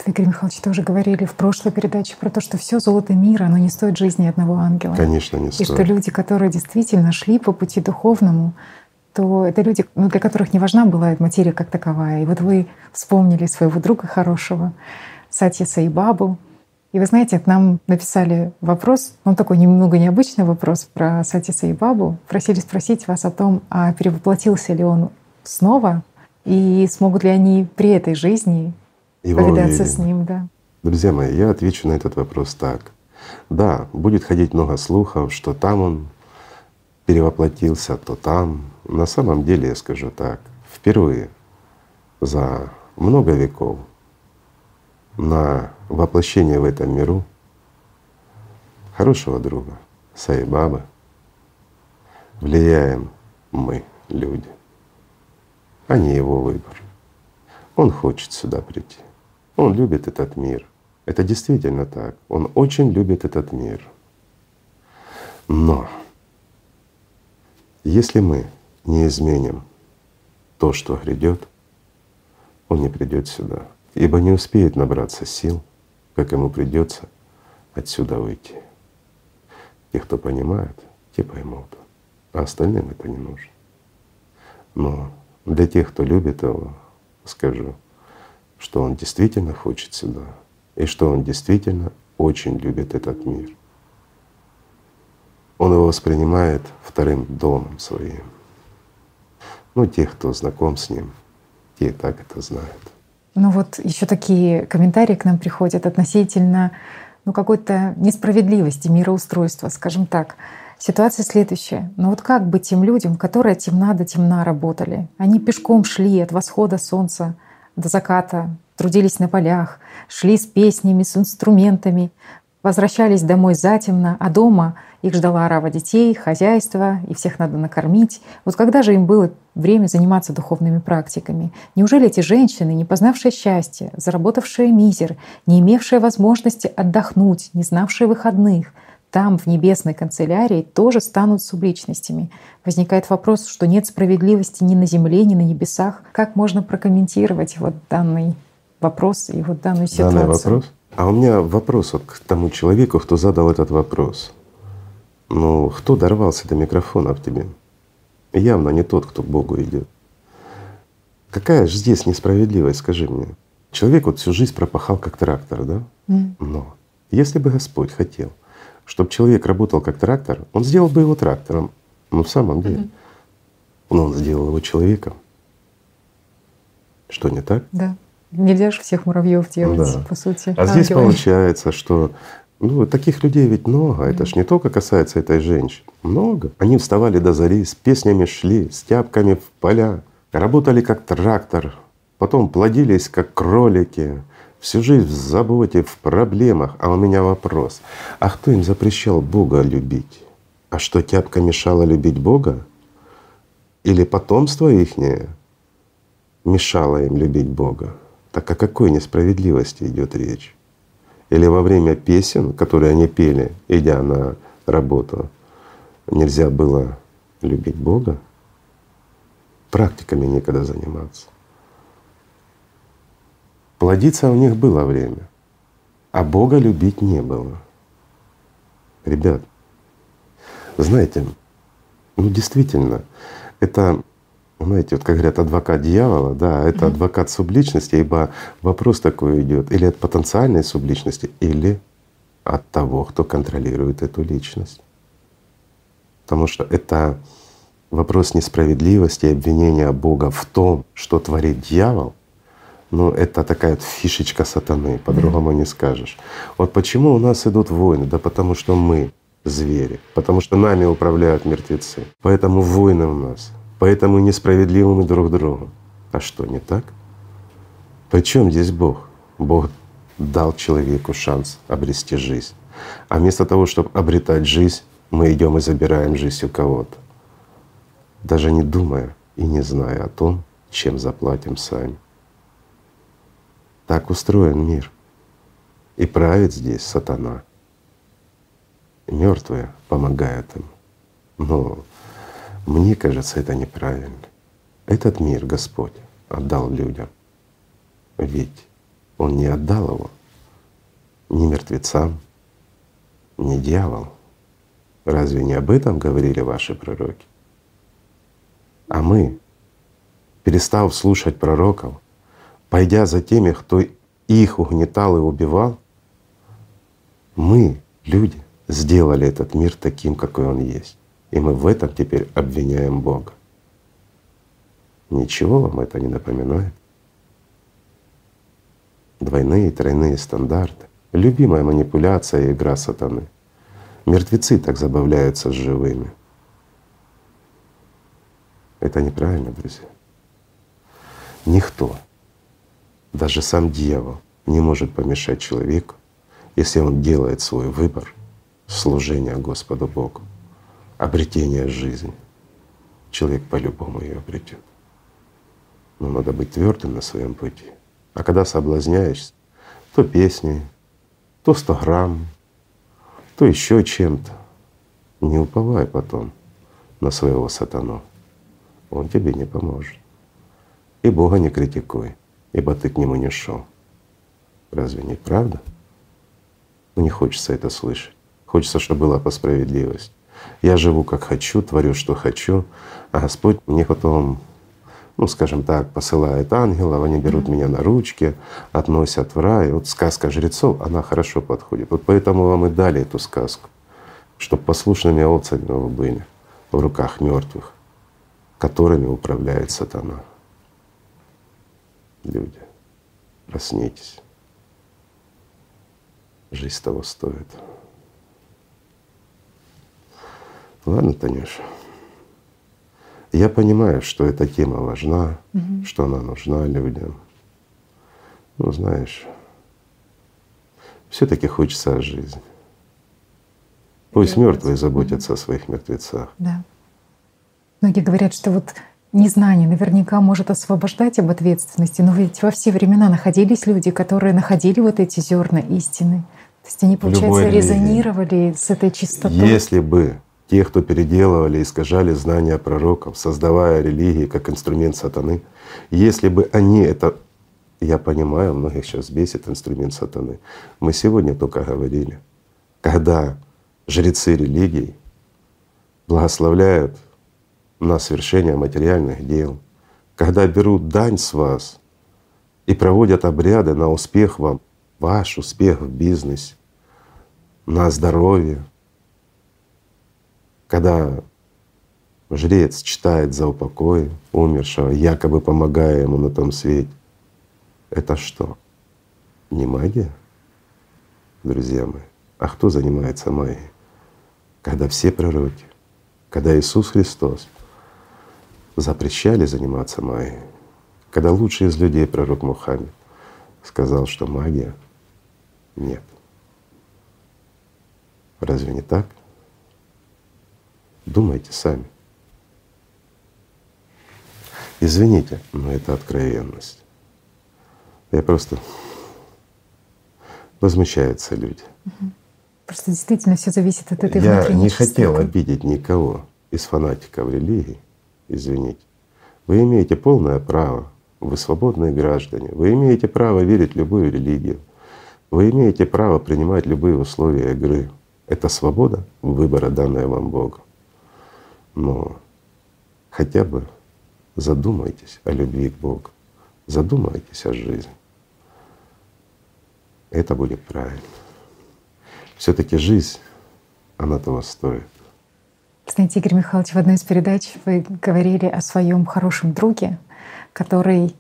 Игорь Михайлович тоже говорили в прошлой передаче про то, что все золото мира, оно не стоит жизни одного ангела. Конечно, не стоит. И что люди, которые действительно шли по пути духовному, что это люди, ну, для которых не важна была материя как таковая. И вот вы вспомнили своего друга хорошего, Сатья Саибабу. И вы знаете, к нам написали вопрос, он такой немного необычный вопрос про Сати Саибабу. Просили спросить вас о том, а перевоплотился ли он снова, и смогут ли они при этой жизни Его повидаться с ним. Да. Друзья мои, я отвечу на этот вопрос так. Да, будет ходить много слухов, что там он перевоплотился, то там. На самом деле, я скажу так, впервые за много веков на воплощение в этом миру хорошего друга, Саибабы, влияем мы, люди, а не его выбор. Он хочет сюда прийти. Он любит этот мир. Это действительно так. Он очень любит этот мир. Но если мы не изменим то, что грядет, он не придет сюда, ибо не успеет набраться сил, как ему придется отсюда выйти. Те, кто понимает, те поймут, а остальным это не нужно. Но для тех, кто любит его, скажу, что он действительно хочет сюда, и что он действительно очень любит этот мир. Он его воспринимает вторым домом своим. Ну, те, кто знаком с ним, те так это знают. Ну вот еще такие комментарии к нам приходят относительно ну, какой-то несправедливости мироустройства, скажем так. Ситуация следующая. Ну вот как быть тем людям, которые темна до темна работали? Они пешком шли от восхода солнца до заката, трудились на полях, шли с песнями, с инструментами, возвращались домой затемно, а дома их ждала орава детей, хозяйство, и всех надо накормить. Вот когда же им было время заниматься духовными практиками? Неужели эти женщины, не познавшие счастья, заработавшие мизер, не имевшие возможности отдохнуть, не знавшие выходных, там, в небесной канцелярии, тоже станут субличностями? Возникает вопрос, что нет справедливости ни на земле, ни на небесах. Как можно прокомментировать вот данный вопрос и вот данную ситуацию? Данный вопрос? А у меня вопрос вот к тому человеку, кто задал этот вопрос. Ну, кто дорвался до микрофона в тебе? Явно не тот, кто к Богу идет. Какая же здесь несправедливость, скажи мне? Человек вот всю жизнь пропахал как трактор, да? Mm. Но если бы Господь хотел, чтобы человек работал как трактор, Он сделал бы его трактором. Ну в самом деле. Mm-hmm. Но Он сделал его человеком. Что не так? Да. Нельзя же всех муравьев делать, да. по сути. А ангелами. здесь получается, что ну, таких людей ведь много. Это ж не только касается этой женщины. Много. Они вставали до зари, с песнями шли, с тяпками в поля, работали как трактор, потом плодились как кролики, всю жизнь в заботе, в проблемах. А у меня вопрос. А кто им запрещал Бога любить? А что, тяпка мешала любить Бога? Или потомство ихнее мешало им любить Бога? Так о какой несправедливости идет речь? Или во время песен, которые они пели, идя на работу, нельзя было любить Бога? Практиками некогда заниматься. Плодиться у них было время, а Бога любить не было. Ребят, знаете, ну действительно, это знаете, вот как говорят, адвокат дьявола, да, это адвокат субличности, ибо вопрос такой идет или от потенциальной субличности, или от того, кто контролирует эту личность. Потому что это вопрос несправедливости и обвинения Бога в том, что творит дьявол, ну это такая вот фишечка сатаны, по-другому не скажешь. Вот почему у нас идут войны? Да потому что мы звери, потому что нами управляют мертвецы. Поэтому войны у нас поэтому несправедливы мы друг другу. А что, не так? Причем здесь Бог? Бог дал человеку шанс обрести жизнь. А вместо того, чтобы обретать жизнь, мы идем и забираем жизнь у кого-то, даже не думая и не зная о том, чем заплатим сами. Так устроен мир. И правит здесь сатана. Мертвые помогают им. Но мне кажется, это неправильно. Этот мир Господь отдал людям. Ведь Он не отдал его ни мертвецам, ни дьяволу. Разве не об этом говорили ваши пророки? А мы, перестав слушать пророков, пойдя за теми, кто их угнетал и убивал, мы, люди, сделали этот мир таким, какой он есть. И мы в этом теперь обвиняем Бога. Ничего вам это не напоминает? Двойные, тройные стандарты. Любимая манипуляция и игра сатаны. Мертвецы так забавляются с живыми. Это неправильно, друзья. Никто, даже сам дьявол, не может помешать человеку, если он делает свой выбор служения Господу Богу, обретения жизни. Человек по-любому ее обретет. Но надо быть твердым на своем пути. А когда соблазняешься, то песней, то сто грамм, то еще чем-то, не уповай потом на своего сатану. Он тебе не поможет. И Бога не критикуй, ибо ты к Нему не шел. Разве не правда? Но не хочется это слышать. Хочется, чтобы была по справедливости. Я живу как хочу, творю, что хочу, а Господь мне потом, ну скажем так, посылает ангелов, они берут меня на ручки, относят в рай. Вот сказка жрецов, она хорошо подходит. Вот поэтому вам и дали эту сказку, чтобы послушными овцами вы были в руках мертвых, которыми управляет сатана. Люди, проснитесь. Жизнь того стоит. Ладно, Танюша. Я понимаю, что эта тема важна, угу. что она нужна людям. Ну, знаешь, все-таки хочется о жизни. Пусть мертвые заботятся о своих мертвецах. Да. Многие говорят, что вот незнание наверняка может освобождать об ответственности, но ведь во все времена находились люди, которые находили вот эти зерна истины. То есть они, получается, резонировали с этой чистотой. Если бы те, кто переделывали, искажали знания пророков, создавая религии как инструмент сатаны, если бы они это, я понимаю, многих сейчас бесит инструмент сатаны. Мы сегодня только говорили, когда жрецы религий благословляют на совершение материальных дел, когда берут дань с вас и проводят обряды на успех вам, ваш успех в бизнесе, на здоровье, когда жрец читает за упокой умершего, якобы помогая ему на том свете, это что? Не магия, друзья мои? А кто занимается магией? Когда все пророки, когда Иисус Христос запрещали заниматься магией, когда лучший из людей, пророк Мухаммед, сказал, что магия нет. Разве не так? Думайте сами. Извините, но это откровенность. Я просто возмущаются люди. Просто действительно все зависит от этой Я не хотел обидеть никого из фанатиков религии, извините. Вы имеете полное право, вы свободные граждане, вы имеете право верить в любую религию, вы имеете право принимать любые условия игры. Это свобода выбора, данная вам Богом. Но хотя бы задумайтесь о любви к Богу, задумайтесь о жизни. Это будет правильно. все таки жизнь, она того стоит. Знаете, Игорь Михайлович, в одной из передач вы говорили о своем хорошем друге, который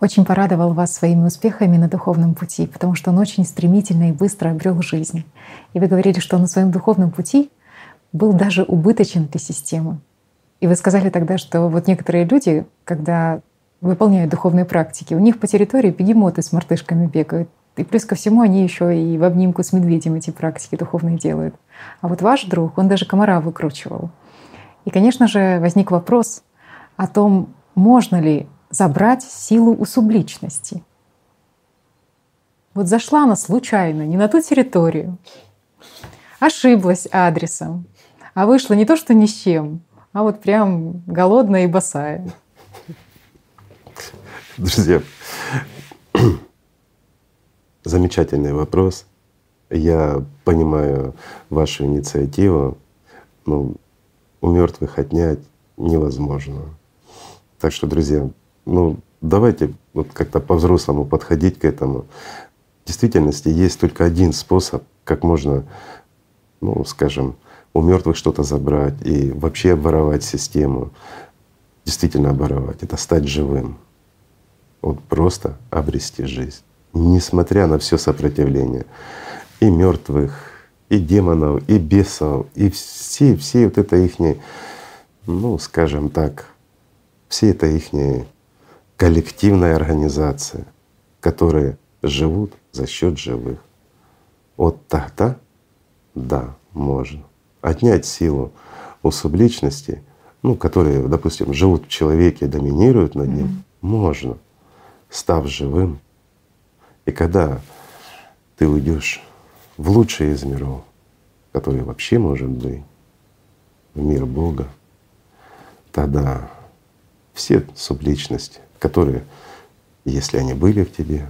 очень порадовал вас своими успехами на духовном пути, потому что он очень стремительно и быстро обрел жизнь. И вы говорили, что на своем духовном пути был даже убыточен для системы. И вы сказали тогда, что вот некоторые люди, когда выполняют духовные практики, у них по территории бегемоты с мартышками бегают. И плюс ко всему они еще и в обнимку с медведем эти практики духовные делают. А вот ваш друг, он даже комара выкручивал. И, конечно же, возник вопрос о том, можно ли забрать силу у субличности. Вот зашла она случайно, не на ту территорию, ошиблась адресом, а вышла не то что ни с чем, а вот прям голодная и босая. Друзья, *clears throat* замечательный вопрос. Я понимаю вашу инициативу. Ну, у мертвых отнять невозможно. Так что, друзья, ну давайте вот как-то по-взрослому подходить к этому. В действительности есть только один способ, как можно, ну, скажем, у мертвых что-то забрать и вообще обворовать систему, действительно обворовать, это стать живым. Вот просто обрести жизнь, несмотря на все сопротивление и мертвых, и демонов, и бесов, и все, все вот это их, ну, скажем так, все это их коллективная организация, которые живут за счет живых. Вот тогда, да, можно отнять силу у субличности, ну, которые, допустим, живут в человеке, доминируют над ним, mm-hmm. можно, став живым. И когда ты уйдешь в лучший из миров, который вообще может быть, в мир Бога, тогда все субличности, которые, если они были в тебе,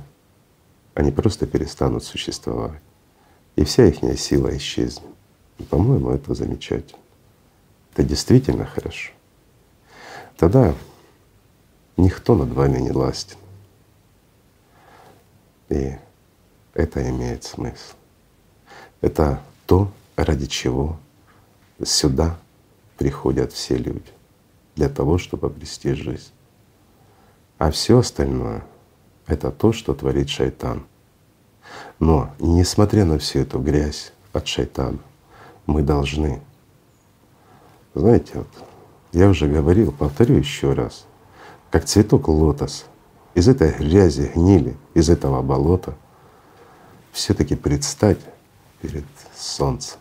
они просто перестанут существовать. И вся их сила исчезнет. По-моему, это замечательно. Это действительно хорошо. Тогда никто над вами не властен. И это имеет смысл. Это то, ради чего сюда приходят все люди для того, чтобы обрести жизнь. А все остальное — это то, что творит шайтан. Но несмотря на всю эту грязь от шайтана, мы должны. Знаете, вот я уже говорил, повторю еще раз, как цветок лотос из этой грязи, гнили, из этого болота все-таки предстать перед солнцем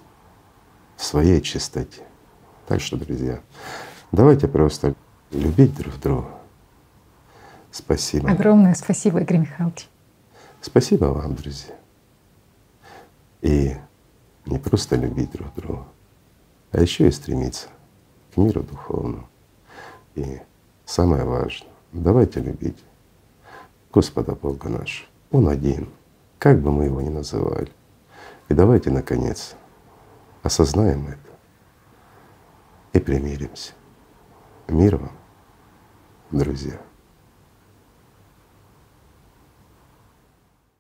в своей чистоте. Так что, друзья, давайте просто любить друг друга. Спасибо. Огромное спасибо, Игорь Михайлович. Спасибо вам, друзья. И не просто любить друг друга, а еще и стремиться к миру духовному. И самое важное, давайте любить Господа Бога нашего. Он один, как бы мы его ни называли. И давайте, наконец, осознаем это и примиримся. Мир вам, друзья.